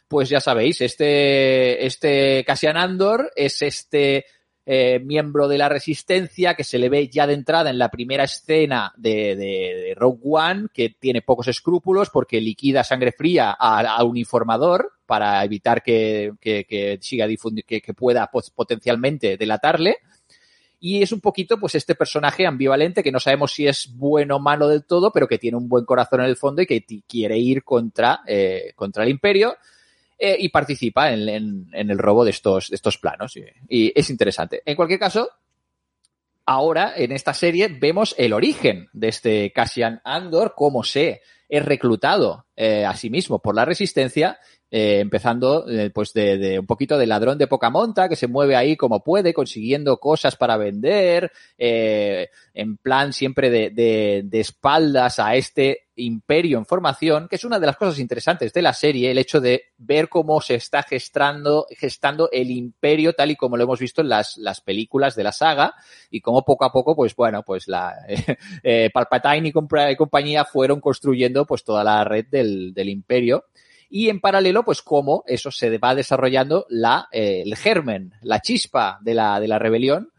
pues ya sabéis, este, este Cassian Andor es este eh, miembro de la resistencia que se le ve ya de entrada en la primera escena de, Rogue One, que tiene pocos escrúpulos porque liquida sangre fría a, a un informador para evitar que, que, siga difundir, que, pueda potencialmente delatarle. Y es un poquito, pues, este personaje ambivalente que no sabemos si es bueno o malo del todo, pero que tiene un buen corazón en el fondo y que quiere ir contra, eh, contra el imperio eh, y participa en, el robo de estos, planos. Y, es interesante. En cualquier caso, ahora en esta serie vemos el origen de este Cassian Andor, cómo se es reclutado eh, a sí mismo por la resistencia, eh, empezando pues de, un poquito de ladrón de poca monta que se mueve ahí como puede, consiguiendo cosas para vender, en plan siempre de, espaldas a este imperio en formación, que es una de las cosas interesantes de la serie, el hecho de ver cómo se está gestando, gestando el imperio tal y como lo hemos visto en las, las películas de la saga y cómo poco a poco, pues bueno, pues la [LAUGHS] eh, Palpatine y, y compañía fueron construyendo pues toda la red del, del imperio. Y en paralelo, pues cómo eso se va desarrollando la, eh, el germen, la chispa de la, de la rebelión,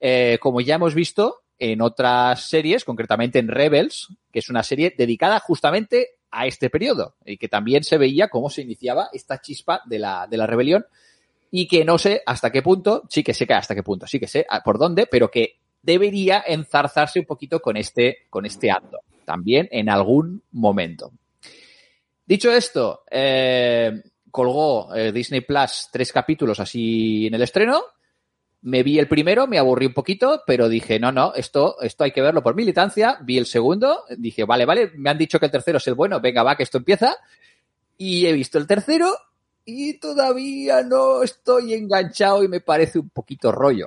eh, como ya hemos visto en otras series, concretamente en Rebels, que es una serie dedicada justamente a este periodo y que también se veía cómo se iniciaba esta chispa de la, de la rebelión y que no sé hasta qué punto, sí que sé que hasta qué punto, sí que sé por dónde, pero que debería enzarzarse un poquito con este, con este acto, también en algún momento. Dicho esto, eh, colgó eh, Disney Plus tres capítulos así en el estreno. Me vi el primero, me aburrí un poquito, pero dije, no, no, esto, esto hay que verlo por militancia. Vi el segundo, dije, vale, vale, me han dicho que el tercero es el bueno, venga, va, que esto empieza. Y he visto el tercero y todavía no estoy enganchado y me parece un poquito rollo.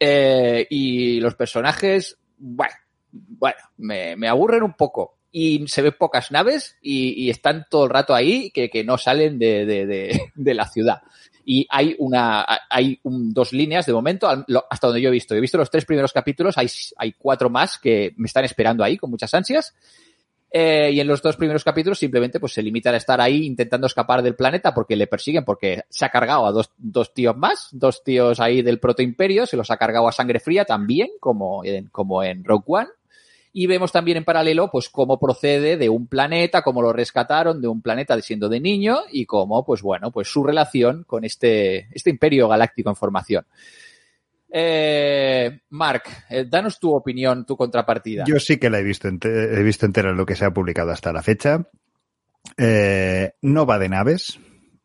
Eh, y los personajes, bueno, bueno, me, me aburren un poco y se ven pocas naves y, están todo el rato ahí que, no salen de, la ciudad. Y hay una, hay dos líneas de momento, hasta donde yo he visto. He visto los tres primeros capítulos, hay, hay cuatro más que me están esperando ahí con muchas ansias. Eh, y en los dos primeros capítulos simplemente pues se limita a estar ahí intentando escapar del planeta porque le persiguen, porque se ha cargado a dos, dos tíos más, dos tíos ahí del protoimperio, se los ha cargado a sangre fría también, como en, como en Rogue One y vemos también en paralelo pues cómo procede de un planeta, cómo lo rescataron de un planeta siendo de niño y cómo pues bueno, pues su relación con este, este imperio galáctico en formación. Eh, Mark, eh, danos tu opinión, tu contrapartida. Yo sí que la he visto, he visto entera lo que se ha publicado hasta la fecha. Eh, no va de naves,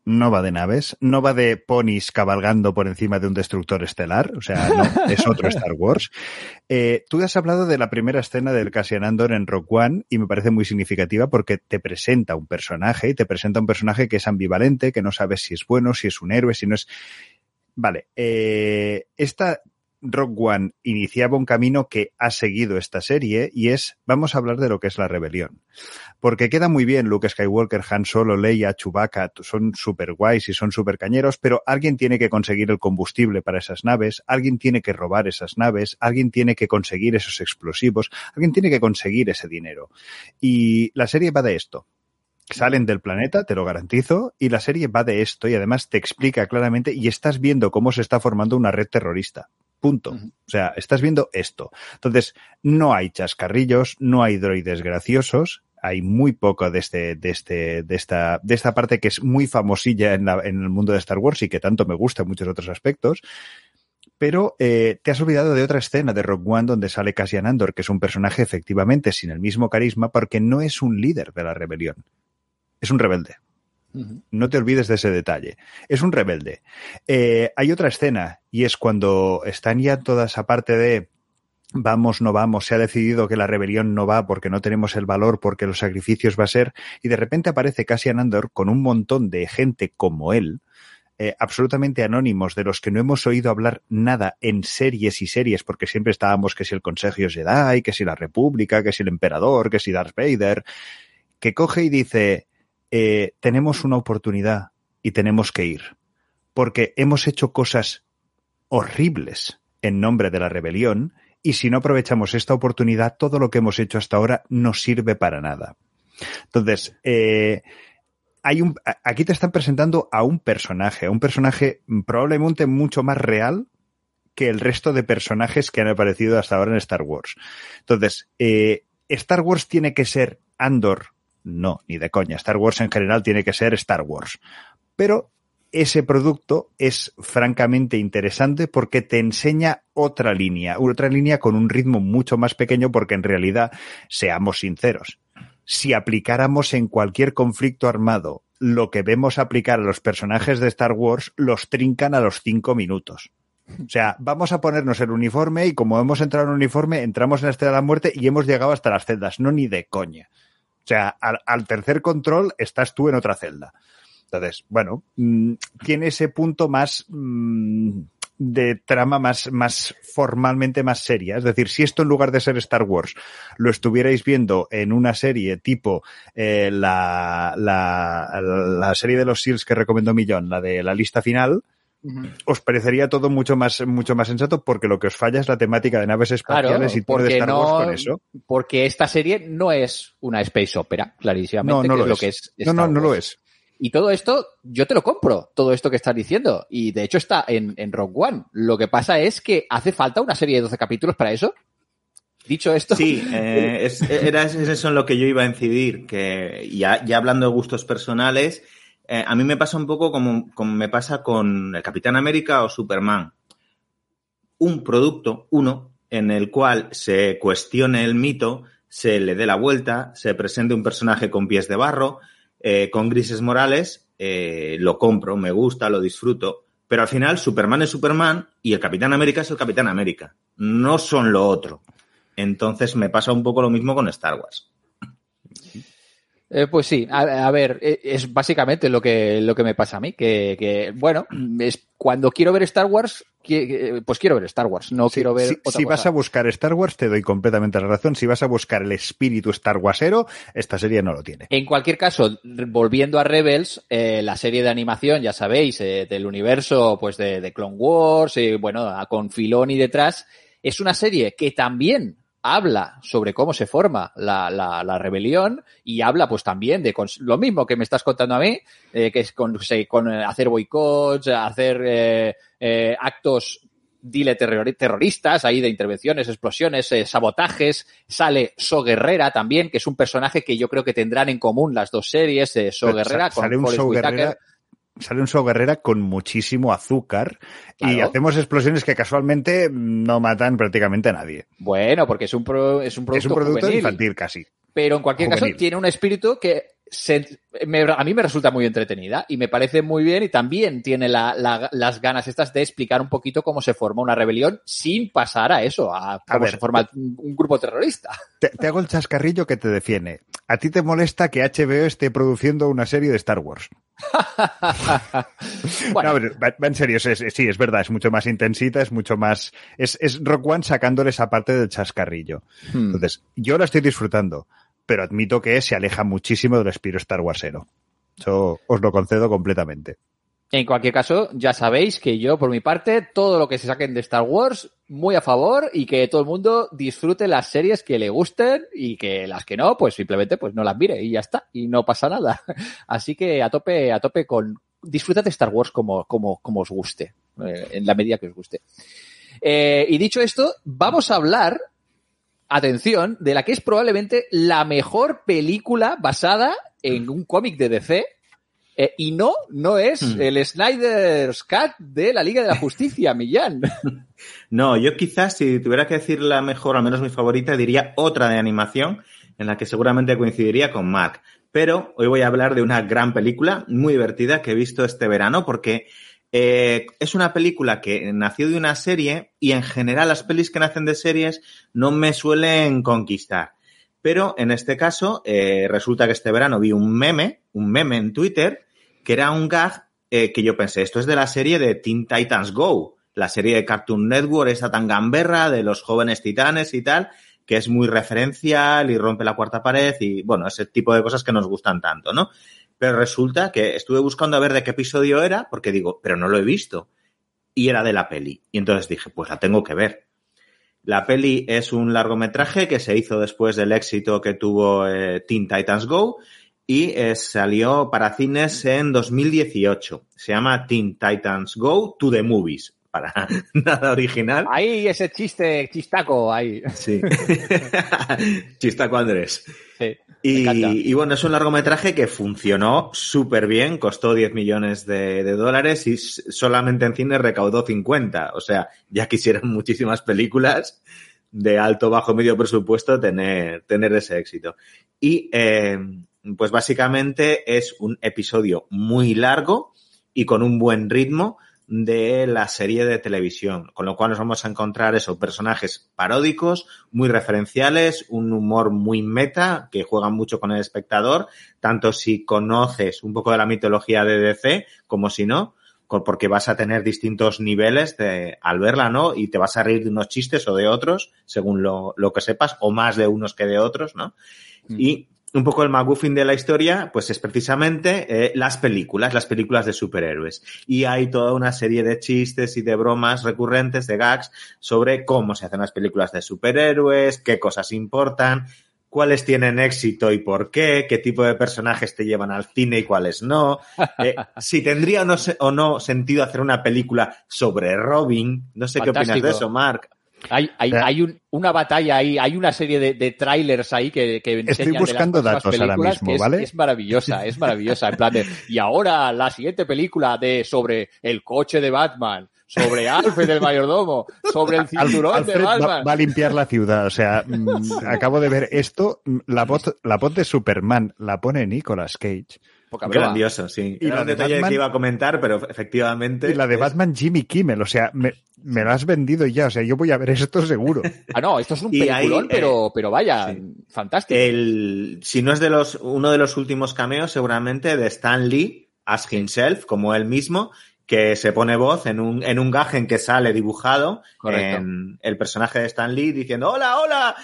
no va de naves, no va de ponis cabalgando por encima de un destructor estelar, o sea, no, es otro [LAUGHS] Star Wars. Eh, tú has hablado de la primera escena del Cassian Andor en Rock One y me parece muy significativa porque te presenta un personaje y te presenta un personaje que es ambivalente, que no sabes si es bueno, si es un héroe, si no es... Vale, eh, esta Rock One iniciaba un camino que ha seguido esta serie y es, vamos a hablar de lo que es la rebelión. Porque queda muy bien Luke Skywalker, Han Solo, Leia, Chewbacca, son super guays y son super cañeros, pero alguien tiene que conseguir el combustible para esas naves, alguien tiene que robar esas naves, alguien tiene que conseguir esos explosivos, alguien tiene que conseguir ese dinero. Y la serie va de esto salen del planeta, te lo garantizo, y la serie va de esto y además te explica claramente y estás viendo cómo se está formando una red terrorista. Punto. O sea, estás viendo esto. Entonces, no hay chascarrillos, no hay droides graciosos, hay muy poco de este, de este, de esta, de esta parte que es muy famosilla en, la, en el mundo de Star Wars y que tanto me gusta en muchos otros aspectos. Pero eh, te has olvidado de otra escena de Rogue One donde sale Cassian Andor, que es un personaje efectivamente sin el mismo carisma porque no es un líder de la rebelión. Es un rebelde. No te olvides de ese detalle. Es un rebelde. Eh, hay otra escena y es cuando están ya toda esa parte de vamos, no vamos, se ha decidido que la rebelión no va porque no tenemos el valor, porque los sacrificios va a ser, y de repente aparece Cassian Andor con un montón de gente como él, eh, absolutamente anónimos, de los que no hemos oído hablar nada en series y series, porque siempre estábamos que si el Consejo Jedi, que si la República, que si el Emperador, que si Darth Vader, que coge y dice, eh, tenemos una oportunidad y tenemos que ir. Porque hemos hecho cosas horribles en nombre de la rebelión y si no aprovechamos esta oportunidad, todo lo que hemos hecho hasta ahora no sirve para nada. Entonces, eh, hay un, aquí te están presentando a un personaje, a un personaje probablemente mucho más real que el resto de personajes que han aparecido hasta ahora en Star Wars. Entonces, eh, Star Wars tiene que ser Andor no, ni de coña. Star Wars en general tiene que ser Star Wars. Pero ese producto es francamente interesante porque te enseña otra línea, otra línea con un ritmo mucho más pequeño porque en realidad, seamos sinceros, si aplicáramos en cualquier conflicto armado lo que vemos aplicar a los personajes de Star Wars, los trincan a los cinco minutos. O sea, vamos a ponernos el uniforme y como hemos entrado en un uniforme, entramos en la Estrella de la Muerte y hemos llegado hasta las celdas. No ni de coña. O sea, al, tercer control estás tú en otra celda. Entonces, bueno, mm, tiene ese punto más mm, de trama más, más formalmente más seria. Es decir, si esto en lugar de ser Star Wars lo estuvierais viendo en una serie tipo eh, la, la, serie de los SEALs que recomendó Millón, la de la lista final, os parecería todo mucho más, mucho más sensato porque lo que os falla es la temática de naves espaciales y todo de Star Wars con eso. Porque esta serie no es una space opera, clarísimamente. No, no lo, es. que es. no, no, no lo es. Y todo esto, yo te lo compro, todo esto que estás diciendo. Y de hecho está en, en Rogue One. Lo que pasa es que hace falta una serie de 12 capítulos para eso. Dicho esto. Sí, [LAUGHS] eh, es, era eso en lo que yo iba a incidir, que ya, ya hablando de gustos personales, eh, a mí me pasa un poco como, me pasa con el Capitán América o Superman. Un producto, uno, en el cual se cuestione el mito, se le dé la vuelta, se presente un personaje con pies de barro, eh, con grises morales, eh, lo compro, me gusta, lo disfruto. Pero al final, Superman es Superman y el Capitán América es el Capitán América. No son lo otro. Entonces me pasa un poco lo mismo con Star Wars. Eh, pues sí, a, a, ver, eh, es básicamente lo que, lo que me pasa a mí, que, que bueno, es cuando quiero ver Star Wars, que, pues quiero ver Star Wars, no Sí, quiero ver si, otra si cosa. vas a buscar Star Wars, te doy completamente la razón. Si vas a buscar el espíritu Star Warsero, esta serie no lo tiene. En cualquier caso, volviendo a Rebels, eh, la serie de animación, ya sabéis, eh, del universo pues de, de Clone Wars, y bueno, con Filoni detrás, es una serie que también habla sobre cómo se forma la, la, la rebelión y habla pues también de lo mismo que me estás contando a mí, eh, que es con, se- con, eh, hacer boicots, hacer eh, eh, actos dile terrori- terroristas, ahí de intervenciones, explosiones, eh, sabotajes. Sale So Guerrera también, que es un personaje que yo creo que tendrán en común las dos series, eh, So Guerrera con Forrest Whitaker. Sale un show guerrera con muchísimo azúcar y hacemos explosiones que casualmente no matan prácticamente a nadie. Bueno, porque es un, pro- es un producto, es un producto juvenil, infantil casi. pero en cualquier juvenil. caso tiene un espíritu que se- me- a mí me resulta muy entretenida y me parece muy bien y también tiene la- la- las ganas estas de explicar un poquito cómo se forma una rebelión sin pasar a eso, a cómo ver. se forma un, grupo terrorista. Te, te hago el chascarrillo que te defiende. ¿A ti te molesta que HBO esté produciendo una serie de Star Wars? [LAUGHS] bueno, No, pero en serio, es- es- sí, es verdad, es mucho más intensita, es mucho más... Es, es Rock One sacándole esa parte del chascarrillo. hmm. Entonces, yo la estoy disfrutando, pero admito que se aleja muchísimo del espíritu Star Warsero. Eso os lo concedo completamente. En cualquier caso, ya sabéis que yo, por mi parte, todo lo que se saquen de Star Wars, muy a favor y que todo el mundo disfrute las series que le gusten y que las que no, pues simplemente pues no las mire y ya está, y no pasa nada. [LAUGHS] Así que a tope, a tope con disfrutad de Star Wars como, como, como os guste, eh, en la medida que os guste. Eh, y dicho esto, vamos a hablar, atención, de la que es probablemente la mejor película basada en un cómic de DC. Eh, y no, no es Hmm. el Snyder's Cut de la Liga de la Justicia, [LAUGHS] Millán. No, yo quizás si tuviera que decir la mejor, al menos mi favorita, diría otra de animación en la que seguramente coincidiría con Mark. Pero hoy voy a hablar de una gran película muy divertida que he visto este verano porque eh, es una película que nació de una serie y en general las pelis que nacen de series no me suelen conquistar. Pero en este caso eh, resulta que este verano vi un meme, un meme en Twitter, que era un gag eh, que yo pensé, esto es de la serie de Teen Titans Go, la serie de Cartoon Network, esa tan gamberra de los jóvenes titanes y tal, que es muy referencial y rompe la cuarta pared y, bueno, ese tipo de cosas que nos gustan tanto, ¿no? Pero resulta que estuve buscando a ver de qué episodio era, porque digo, pero no lo he visto. Y era de la peli. Y entonces dije, pues la tengo que ver. La peli es un largometraje que se hizo después del éxito que tuvo eh, Teen Titans Go y eh, salió para cines en 2018. Se llama Teen Titans Go to the Movies. Para [LAUGHS] nada original. Ahí ese chiste, chistaco, ahí. Sí. [LAUGHS] Chistaco Andrés. Sí. Y, y bueno, es un largometraje que funcionó súper bien, costó 10 millones de, de dólares y solamente en cine recaudó 50. O sea, ya quisieran [LAUGHS] muchísimas películas de alto, bajo, medio presupuesto tener, tener ese éxito. Y eh, pues básicamente es un episodio muy largo y con un buen ritmo de la serie de televisión, con lo cual nos vamos a encontrar esos personajes paródicos, muy referenciales, un humor muy meta, que juegan mucho con el espectador, tanto si conoces un poco de la mitología de DC como si no, porque vas a tener distintos niveles de, al verla, ¿no? Y te vas a reír de unos chistes o de otros, según lo, lo que sepas, o más de unos que de otros, ¿no? Mm. Y un poco el McGuffin de la historia, pues es precisamente eh, las películas, las películas de superhéroes. Y hay toda una serie de chistes y de bromas recurrentes, de gags, sobre cómo se hacen las películas de superhéroes, qué cosas importan, cuáles tienen éxito y por qué, qué tipo de personajes te llevan al cine y cuáles no, eh, [LAUGHS] si tendría o no, se- o no sentido hacer una película sobre Robin. No sé qué opinas de eso, Mark. Hay, hay, Ya. hay un- una batalla ahí, hay una serie de, de trailers ahí que, que enseñan Estoy de las buscando próximas datos ahora mismo, que es, ¿vale? Es maravillosa, es maravillosa. En plan de, y ahora la siguiente película de sobre el coche de Batman, sobre Alfred el mayordomo, sobre el [LAUGHS] cinturón Alfred de va, Batman. va a limpiar la ciudad. O sea, mm, [LAUGHS] acabo de ver esto. mm, La voz, la voz de Superman la pone Nicolas Cage. Poca. Grandioso, sí. Y Era la un de detalle Batman- que iba a comentar, pero efectivamente. Y la de es- Batman Jimmy Kimmel. O sea, me, me lo has vendido ya. O sea, yo voy a ver esto seguro. [LAUGHS] Ah, no, esto es un ahí, peliculón, eh, pero, pero vaya, sí. fantástico. El, si no es de los, uno de los últimos cameos, seguramente de Stan Lee, as himself, como él mismo, que se pone voz en un, en un gag en que sale dibujado en el personaje de Stan Lee diciendo, hola, hola,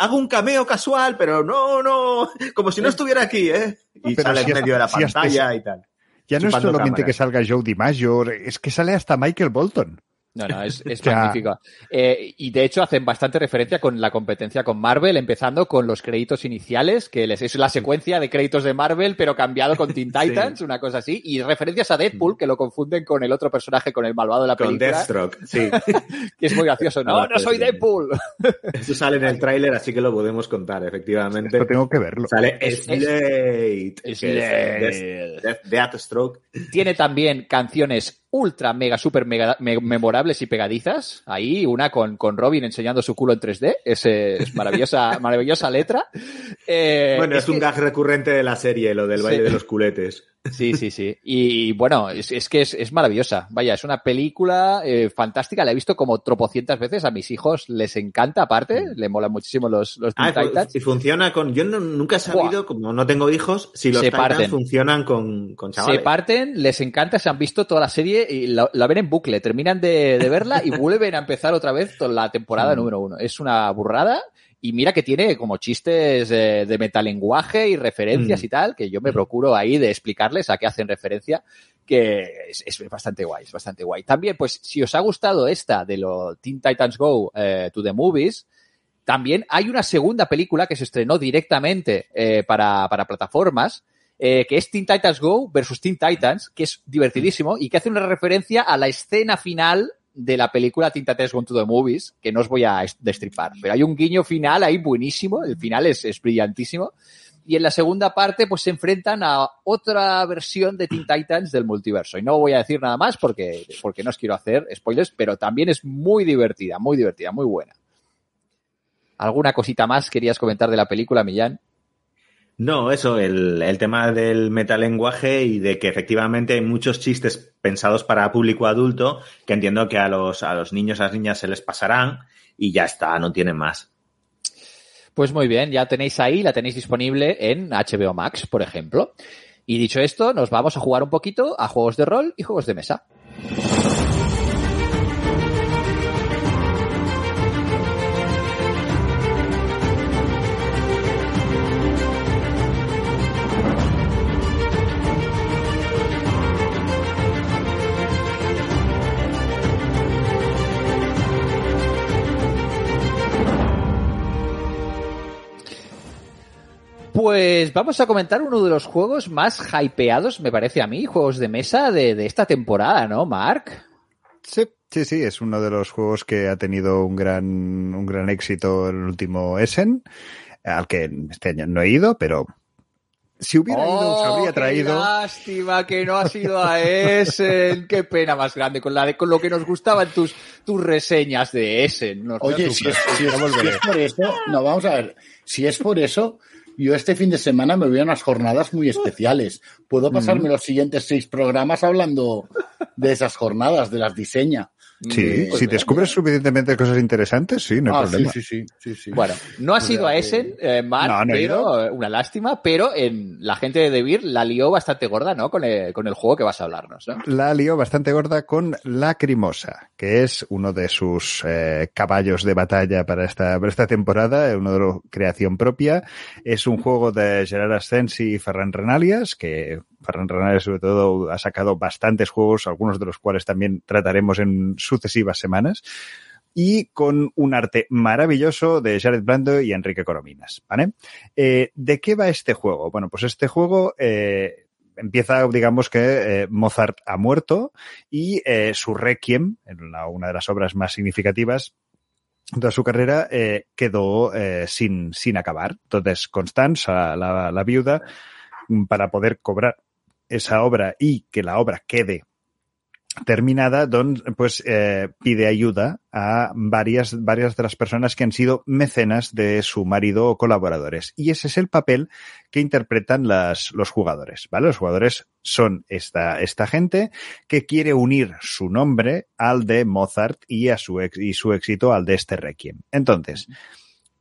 hago un cameo casual, pero no, no, como si no estuviera aquí, ¿eh? Y Pero sale si en medio de la si pantalla y tal. Ya no es solamente cámaras. que salga Joe DiMaggio, es que sale hasta Michael Bolton. No, no, es, es [LAUGHS] magnífico. Eh, y de hecho hacen bastante referencia con la competencia con Marvel, empezando con los créditos iniciales, que les, es la secuencia de créditos de Marvel, pero cambiado con Teen [LAUGHS] Titans, una cosa así, y referencias a Deadpool, que lo confunden con el otro personaje, con el malvado de la Con película, Deathstroke, sí. [LAUGHS] que es muy gracioso. No, no soy Deadpool. Eso sale en el tráiler, así que lo podemos contar, efectivamente. Esto tengo que verlo. Sale Slade. es Slade. Death- Deathstroke. Tiene también canciones ultra, mega, super, mega, me- memorables y pegadizas. Ahí, una con, con Robin enseñando su culo en 3D. Es, eh, es maravillosa, [LAUGHS] maravillosa letra. Eh, Bueno, es, un que- gag recurrente de la serie, lo del Sí. baile de los culetes. Sí, sí, sí. Y bueno, es, es que es, es maravillosa. Vaya, es una película eh, fantástica. La he visto como tropocientas veces. A mis hijos les encanta, aparte. Le molan muchísimo los, los Mm. Ah, y fu- Titans. y funciona con. Yo no- nunca he sabido, como no tengo hijos, si los Se Titans parten. funcionan con, con chavales. Se parten, les encanta, se han visto toda la serie y la, la ven en bucle. Terminan de, de verla y vuelven a empezar otra vez toda la temporada Mm. número uno. Es una burrada. Y mira que tiene como chistes de metalenguaje y referencias Mm. y tal, que yo me procuro ahí de explicarles a qué hacen referencia, que es, es bastante guay, es bastante guay. También, pues, si os ha gustado esta de los Teen Titans Go eh, to the Movies, también hay una segunda película que se estrenó directamente eh, para, para plataformas, eh, que es Teen Titans Go versus Teen Titans, que es divertidísimo y que hace una referencia a la escena final de la película Teen Titans Go to the Movies, que no os voy a est- destripar, pero hay un guiño final ahí buenísimo, el final es, es brillantísimo. Y en la segunda parte, pues se enfrentan a otra versión de Teen Titans del multiverso. Y no voy a decir nada más porque, porque no os quiero hacer spoilers, pero también es muy divertida, muy divertida, muy buena. ¿Alguna cosita más querías comentar de la película, Millán? No, eso, el, el tema del metalenguaje y de que efectivamente hay muchos chistes pensados para público adulto que entiendo que a los, a los niños, a las niñas se les pasarán y ya está, no tienen más. Pues muy bien, ya tenéis ahí, la tenéis disponible en HBO Max, por ejemplo. Y dicho esto, nos vamos a jugar un poquito a juegos de rol y juegos de mesa. Pues vamos a comentar uno de los juegos más hypeados, me parece a mí, juegos de mesa de, de esta temporada, ¿no, Mark? Sí, sí, sí, es uno de los juegos que ha tenido un gran, un gran éxito el último Essen, al que este año no he ido, pero si hubiera ido, os habría Oh, qué traído. lástima que no has ido a Essen. Qué pena más grande con la de, con lo que nos gustaban tus, tus reseñas de Essen. Oye, si sufras. es, si es- si es por eso, no, vamos a ver, si es por eso, yo este fin de semana me voy a unas jornadas muy especiales. Puedo pasarme los siguientes seis programas hablando de esas jornadas, de las diseña. Sí, pues si bien, descubres suficientemente cosas interesantes, sí, no hay Ah, problema. sí, sí, sí, sí. Bueno, no has ido a Essen, eh, Mark, No, no he pero eh, una lástima, pero en la gente de Debir la lió bastante gorda, ¿no? Con el, con el juego que vas a hablarnos, ¿no? La lió bastante gorda con Lacrimosa, que es uno de sus eh, caballos de batalla para esta, para esta temporada, uno de los creación propia. Es un juego de Gerard Ascensi y Ferran Renalias, que Ferran Renalias sobre todo ha sacado bastantes juegos, algunos de los cuales también trataremos en sucesivas semanas. Y con un arte maravilloso de Jared Blando y Enrique Corominas, ¿vale? Eh, ¿De qué va este juego? Bueno, pues este juego eh, empieza, digamos que eh, Mozart ha muerto y eh, su Requiem, una de las obras más significativas, toda su carrera eh, quedó sin, sin acabar. Entonces, Constance, la, la, la viuda, para poder cobrar esa obra y que la obra quede terminada, Don pues eh, pide ayuda a varias, varias de las personas que han sido mecenas de su marido o colaboradores. Y ese es el papel que interpretan las, los jugadores, ¿vale? Los jugadores son esta, esta gente que quiere unir su nombre al de Mozart y a su, ex, y su éxito al de este Requiem. Entonces,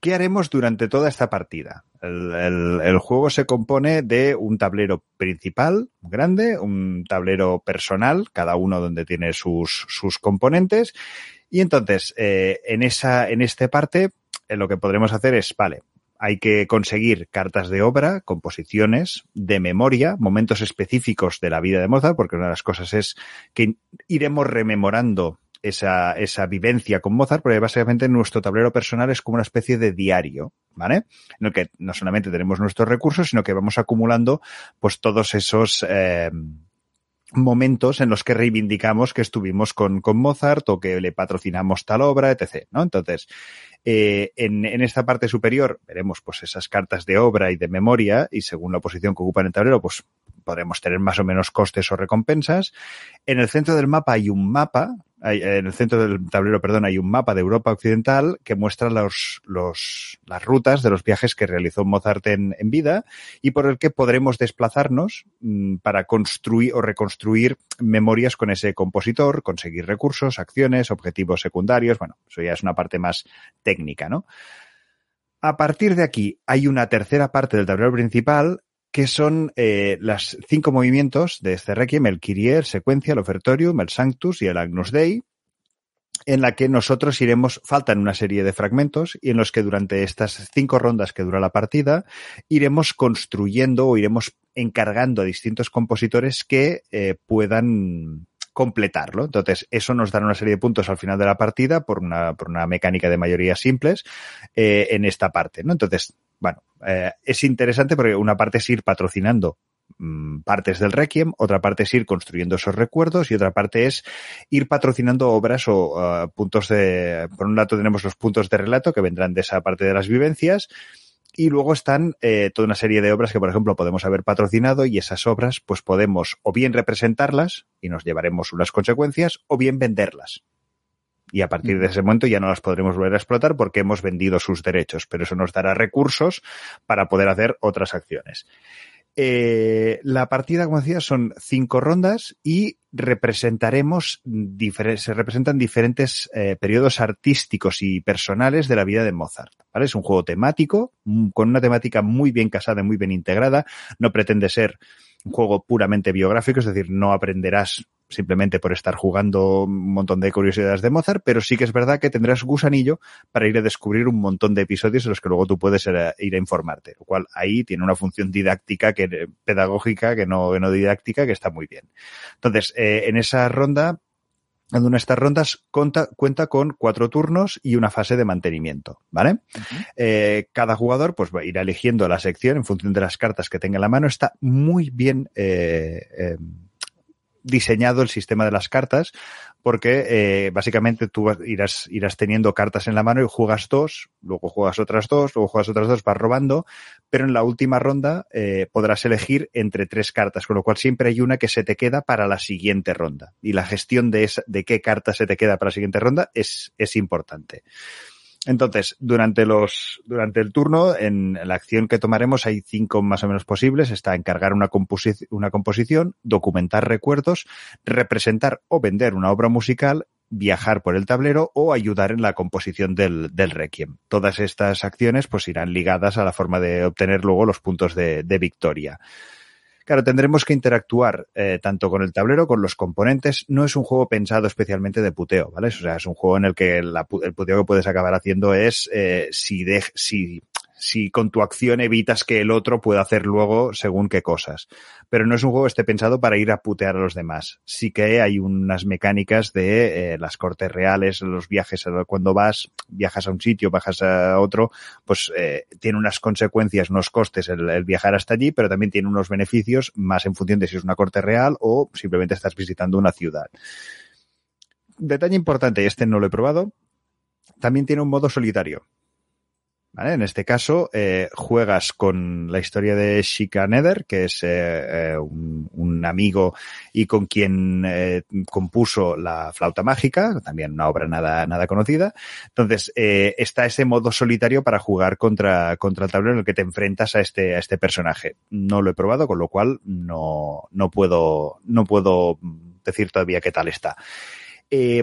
¿qué haremos durante toda esta partida? El, el, el, juego se compone de un tablero principal grande, un tablero personal, cada uno donde tiene sus, sus componentes. Y entonces, eh, en esa, en esta parte, eh, lo que podremos hacer es, vale, hay que conseguir cartas de obra, composiciones, de memoria, momentos específicos de la vida de Mozart, porque una de las cosas es que iremos rememorando esa, esa vivencia con Mozart, porque básicamente nuestro tablero personal es como una especie de diario, ¿vale? En el que no solamente tenemos nuestros recursos, sino que vamos acumulando pues todos esos eh, momentos en los que reivindicamos que estuvimos con, con Mozart o que le patrocinamos tal obra, etc. ¿no? Entonces, eh, en, en, esta parte superior veremos pues esas cartas de obra y de memoria y según la posición que ocupan el tablero, pues podremos tener más o menos costes o recompensas. En el centro del mapa hay un mapa, en el centro del tablero, perdón, hay un mapa de Europa Occidental que muestra los, los, las rutas de los viajes que realizó Mozart en, en vida y por el que podremos desplazarnos mmm, para construir o reconstruir memorias con ese compositor, conseguir recursos, acciones, objetivos secundarios. Bueno, eso ya es una parte más técnica, ¿no? A partir de aquí hay una tercera parte del tablero principal que son eh, las cinco movimientos de este Requiem, el Secuencia, el Ofertorium, el Sanctus y el Agnus Dei, en la que nosotros iremos, faltan una serie de fragmentos y en los que durante estas cinco rondas que dura la partida, iremos construyendo o iremos encargando a distintos compositores que eh, puedan completarlo. Entonces, eso nos dará una serie de puntos al final de la partida por una, por una mecánica de mayoría simples eh, en esta parte, ¿no? Entonces, bueno, eh, es interesante porque una parte es ir patrocinando mmm, partes del Requiem, otra parte es ir construyendo esos recuerdos y otra parte es ir patrocinando obras o uh, puntos de, por un lado tenemos los puntos de relato que vendrán de esa parte de las vivencias y luego están eh, toda una serie de obras que, por ejemplo, podemos haber patrocinado y esas obras, pues podemos o bien representarlas y nos llevaremos unas consecuencias o bien venderlas. Y a partir de ese momento ya no las podremos volver a explotar porque hemos vendido sus derechos, pero eso nos dará recursos para poder hacer otras acciones. Eh, la partida, como decía, son cinco rondas y representaremos, se representan diferentes eh, periodos artísticos y personales de la vida de Mozart. ¿vale? Es un juego temático, con una temática muy bien casada, muy bien integrada. No pretende ser un juego puramente biográfico, es decir, no aprenderás simplemente por estar jugando un montón de curiosidades de Mozart, pero sí que es verdad que tendrás gusanillo para ir a descubrir un montón de episodios en los que luego tú puedes ir a, ir a informarte, lo cual ahí tiene una función didáctica, que pedagógica, que no, que no didáctica, que está muy bien. Entonces, eh, en esa ronda, en una de estas rondas cuenta, cuenta, con cuatro turnos y una fase de mantenimiento, ¿vale? Uh -huh. eh, cada jugador pues va a ir eligiendo la sección en función de las cartas que tenga en la mano. Está muy bien eh, eh, diseñado el sistema de las cartas porque eh, básicamente tú irás, teniendo cartas en la mano y juegas dos, luego juegas otras dos, luego juegas otras dos, vas robando, pero en la última ronda eh, podrás elegir entre tres cartas, con lo cual siempre hay una que se te queda para la siguiente ronda. Y la gestión de, esa, de qué carta se te queda para la siguiente ronda es, es importante. Entonces, durante los, durante el turno, en la acción que tomaremos hay cinco más o menos posibles. Está encargar una, composi una composición, documentar recuerdos, representar o vender una obra musical, viajar por el tablero o ayudar en la composición del, del requiem. Todas estas acciones pues irán ligadas a la forma de obtener luego los puntos de, de victoria. Claro, tendremos que interactuar eh, tanto con el tablero, con los componentes. No es un juego pensado especialmente de puteo, ¿vale? O sea, es un juego en el que la, el puteo que puedes acabar haciendo es eh, si, de, si si con tu acción evitas que el otro pueda hacer luego según qué cosas. Pero no es un juego que esté pensado para ir a putear a los demás. Sí que hay unas mecánicas de eh, las cortes reales, los viajes, cuando vas, viajas a un sitio, bajas a otro, pues eh, tiene unas consecuencias, unos costes el, el, viajar hasta allí, pero también tiene unos beneficios más en función de si es una corte real o simplemente estás visitando una ciudad. Detalle importante, este no lo he probado, también tiene un modo solitario. En este caso, eh, juegas con la historia de Shika Nether, que es eh, eh, un, un, amigo y con quien eh, compuso la flauta mágica, también una obra nada, nada conocida. Entonces, eh, está ese modo solitario para jugar contra, contra el tablero en el que te enfrentas a este, a este personaje. No lo he probado, con lo cual no, no puedo, no puedo decir todavía qué tal está.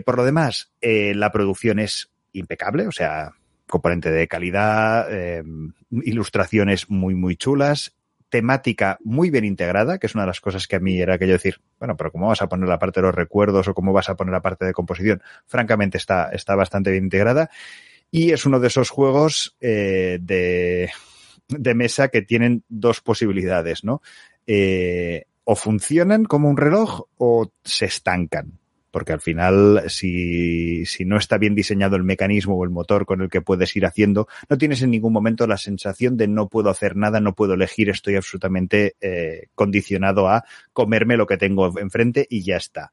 Por lo demás, la producción es impecable, o sea, componente de calidad, eh, ilustraciones muy, muy chulas, temática muy bien integrada, que es una de las cosas que a mí era aquello decir, bueno, pero ¿cómo vas a poner la parte de los recuerdos o cómo vas a poner la parte de composición? Francamente está, está bastante bien integrada y es uno de esos juegos eh, de, mesa que tienen dos posibilidades, ¿no? Eh, o funcionan como un reloj o se estancan porque al final, si, si, no está bien diseñado el mecanismo o el motor con el que puedes ir haciendo, no tienes en ningún momento la sensación de no puedo hacer nada, no puedo elegir, estoy absolutamente eh, condicionado a comerme lo que tengo enfrente y ya está.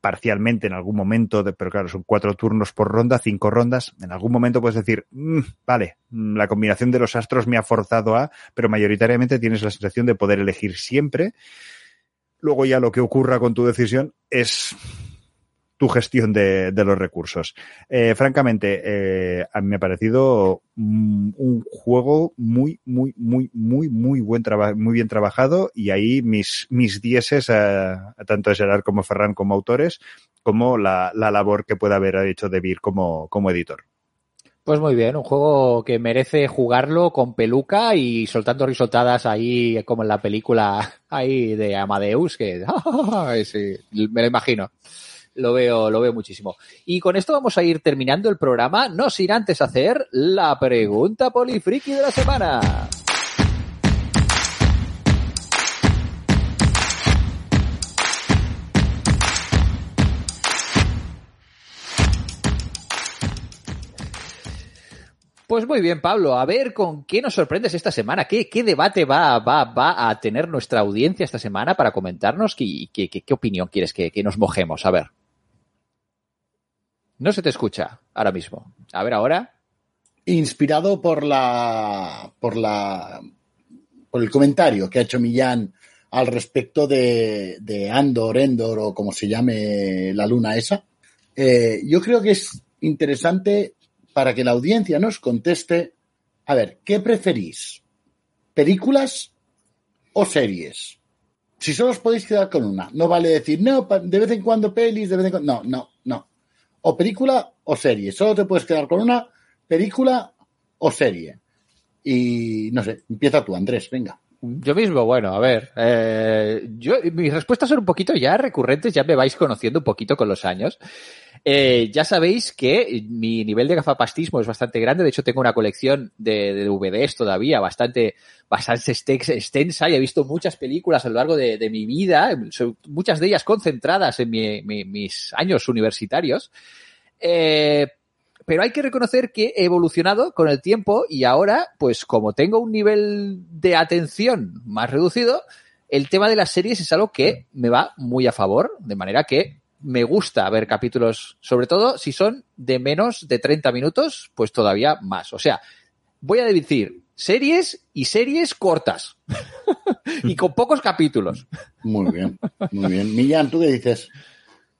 Parcialmente en algún momento, pero claro, son cuatro turnos por ronda, cinco rondas, en algún momento puedes decir, mmm, vale, la combinación de los astros me ha forzado a, pero mayoritariamente tienes la sensación de poder elegir siempre. Luego ya lo que ocurra con tu decisión es tu gestión de, de los recursos. Eh, francamente, eh, a mí me ha parecido un, un juego muy, muy, muy, muy, muy buen muy bien trabajado y ahí mis, mis dieces tanto a Gerard como Ferran como autores, como la, la labor que puede haber hecho De Beer como, como editor. Pues muy bien, un juego que merece jugarlo con peluca y soltando risotadas ahí como en la película [LAUGHS] ahí de Amadeus, que [LAUGHS] sí, me lo imagino lo veo, lo veo muchísimo. Y con esto vamos a ir terminando el programa, no sin antes hacer la pregunta polifriki de la semana. Pues muy bien, Pablo. A ver con qué nos sorprendes esta semana. ¿Qué, debate va, a tener nuestra audiencia esta semana para comentarnos? ¿Qué, qué, opinión quieres que, nos mojemos? A ver. No se te escucha ahora mismo. A ver ahora. Inspirado por la. por la. por el comentario que ha hecho Millán al respecto de, de Andor, Endor o como se llame la luna esa. Eh, yo creo que es interesante para que la audiencia nos conteste, a ver, ¿qué preferís? ¿Películas o series? Si solo os podéis quedar con una, no vale decir, no, de vez en cuando pelis, de vez en cuando. No, no. O película o serie. Solo te puedes quedar con una película o serie. Y no sé, empieza tú, Andrés, venga. Yo mismo, bueno, a ver, eh, yo, mis respuestas son un poquito ya recurrentes, ya me vais conociendo un poquito con los años. Eh, ya sabéis que mi nivel de gafapastismo es bastante grande, de hecho tengo una colección de, de DVDs todavía bastante, bastante extensa y he visto muchas películas a lo largo de, mi vida, muchas de ellas concentradas en mi, mi, mis años universitarios. Eh, pero hay que reconocer que he evolucionado con el tiempo y ahora, pues como tengo un nivel de atención más reducido, el tema de las series es algo que me va muy a favor, de manera que me gusta ver capítulos, sobre todo si son de menos de 30 minutos, pues todavía más. O sea, voy a decir series y series cortas [LAUGHS] y con pocos capítulos. Muy bien, muy bien. Millán, ¿tú qué dices?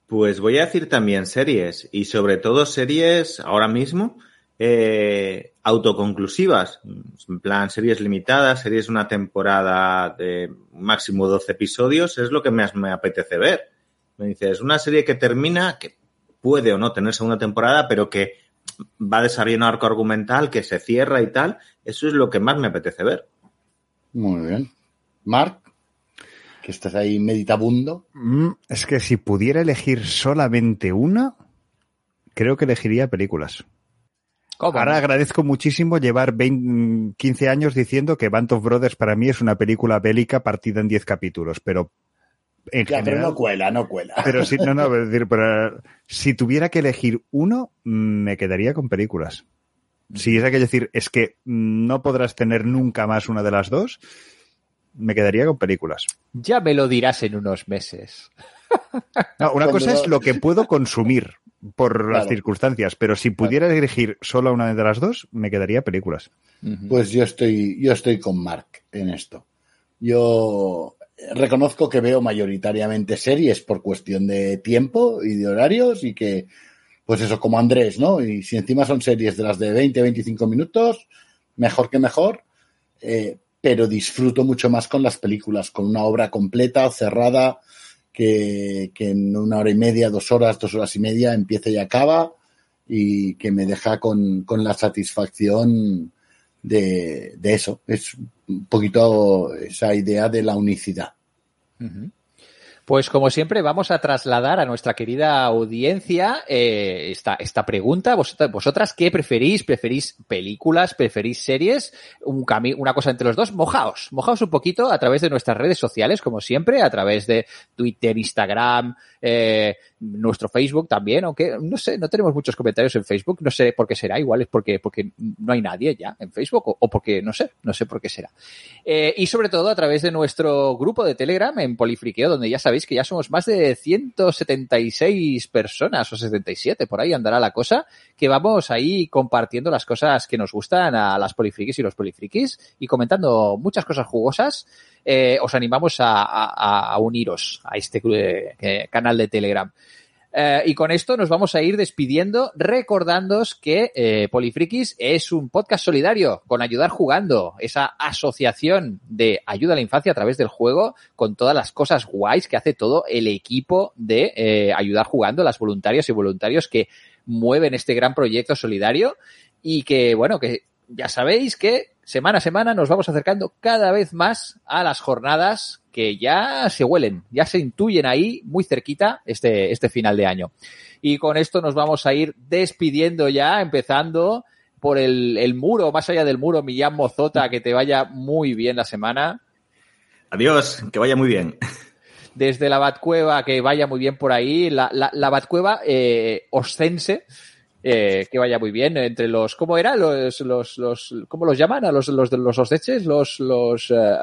Pues voy a decir también series y sobre todo series ahora mismo eh, autoconclusivas, en plan series limitadas, series de una temporada de máximo 12 episodios, es lo que más me apetece ver. Me dices, una serie que termina, que puede o no tener segunda temporada, pero que va desarrollando arco argumental, que se cierra y tal, eso es lo que más me apetece ver. Muy bien. Marc que estás ahí meditabundo. Mm, es que si pudiera elegir solamente una, creo que elegiría películas. ¿Cómo? Ahora agradezco muchísimo llevar 20, 15 años diciendo que Band of Brothers para mí es una película bélica partida en 10 capítulos, pero en ya, general, pero no cuela, no cuela. Pero si, no, no, [LAUGHS] es decir, pero, si tuviera que elegir uno, me quedaría con películas. Si es aquello decir, es que no podrás tener nunca más una de las dos, me quedaría con películas. Ya me lo dirás en unos meses. [LAUGHS] No, una cosa es lo que puedo consumir, por las Claro. circunstancias, pero si pudiera elegir solo una de las dos, me quedaría películas. Pues yo estoy, yo estoy con Mark en esto. Yo reconozco que veo mayoritariamente series por cuestión de tiempo y de horarios y que, pues eso, como Andrés, ¿no? Y si encima son series de las de 20, 25 minutos, mejor que mejor, eh, pero disfruto mucho más con las películas, con una obra completa, cerrada, que, en una hora y media, dos horas, dos horas y media empieza y acaba y que me deja con, con la satisfacción de, de eso. Es un poquito esa idea de la unicidad. Pues como siempre vamos a trasladar a nuestra querida audiencia eh, esta, esta pregunta. Vosotras, ¿Vosotras qué preferís? ¿Preferís películas? ¿Preferís series? Un una cosa entre los dos. Mojaos, mojaos un poquito a través de nuestras redes sociales, como siempre, a través de Twitter, Instagram, eh, nuestro Facebook también, aunque no sé, no tenemos muchos comentarios en Facebook, no sé por qué será, igual es porque, porque no hay nadie ya en Facebook o, o porque no sé, no sé por qué será. Eh, y sobre todo a través de nuestro grupo de Telegram en Polifriqueo, donde ya sabéis que ya somos más de 176 personas o 77, por ahí andará la cosa, que vamos ahí compartiendo las cosas que nos gustan a las polifrikis y los polifrikis y comentando muchas cosas jugosas. Eh, os animamos a, uniros a este eh, canal de Telegram. Eh, y con esto nos vamos a ir despidiendo, recordándoos que eh, Polifrikis es un podcast solidario con Ayudar Jugando, esa asociación de ayuda a la infancia a través del juego, con todas las cosas guays que hace todo el equipo de eh, Ayudar Jugando, las voluntarias y voluntarios que mueven este gran proyecto solidario. Y que, bueno, que ya sabéis que semana a semana nos vamos acercando cada vez más a las jornadas que ya se huelen, ya se intuyen ahí muy cerquita este, este final de año. Y con esto nos vamos a ir despidiendo ya, empezando por el, el muro, más allá del muro, Millán Mozota, que te vaya muy bien la semana. Adiós, que vaya muy bien. Desde la Batcueva, que vaya muy bien por ahí. La, la, la Batcueva eh, oscense, eh, que vaya muy bien entre los, ¿cómo era? Los, los, los, ¿cómo los llaman a los, los de los osceches? Los, los, eh,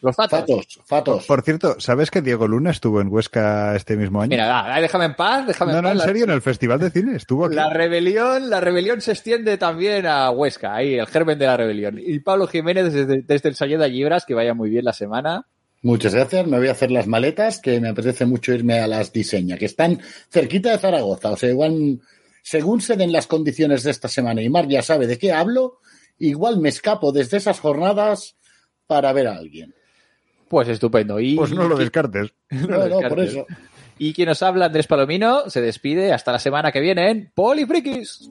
los fatos. Fatos, fatos. Por cierto, ¿sabes que Diego Luna estuvo en Huesca este mismo año? Mira, da, déjame en paz, déjame no, en no, paz. en serio, en el Festival de Cine estuvo aquí. La rebelión, la rebelión se extiende también a Huesca, ahí, el germen de la rebelión. Y Pablo Jiménez desde, desde el Sayeda Libras, que vaya muy bien la semana. Muchas gracias. Me voy a hacer las maletas, que me apetece mucho irme a las diseña, que están cerquita de Zaragoza. O sea, igual, según se den las condiciones de esta semana y Mar ya sabe de qué hablo, igual me escapo desde esas jornadas para ver a alguien. Pues estupendo. Y, Pues no lo descartes. [LAUGHS] no No, por eso. Y quien nos habla, Andrés Palomino, se despide hasta la semana que viene en Polifrikis.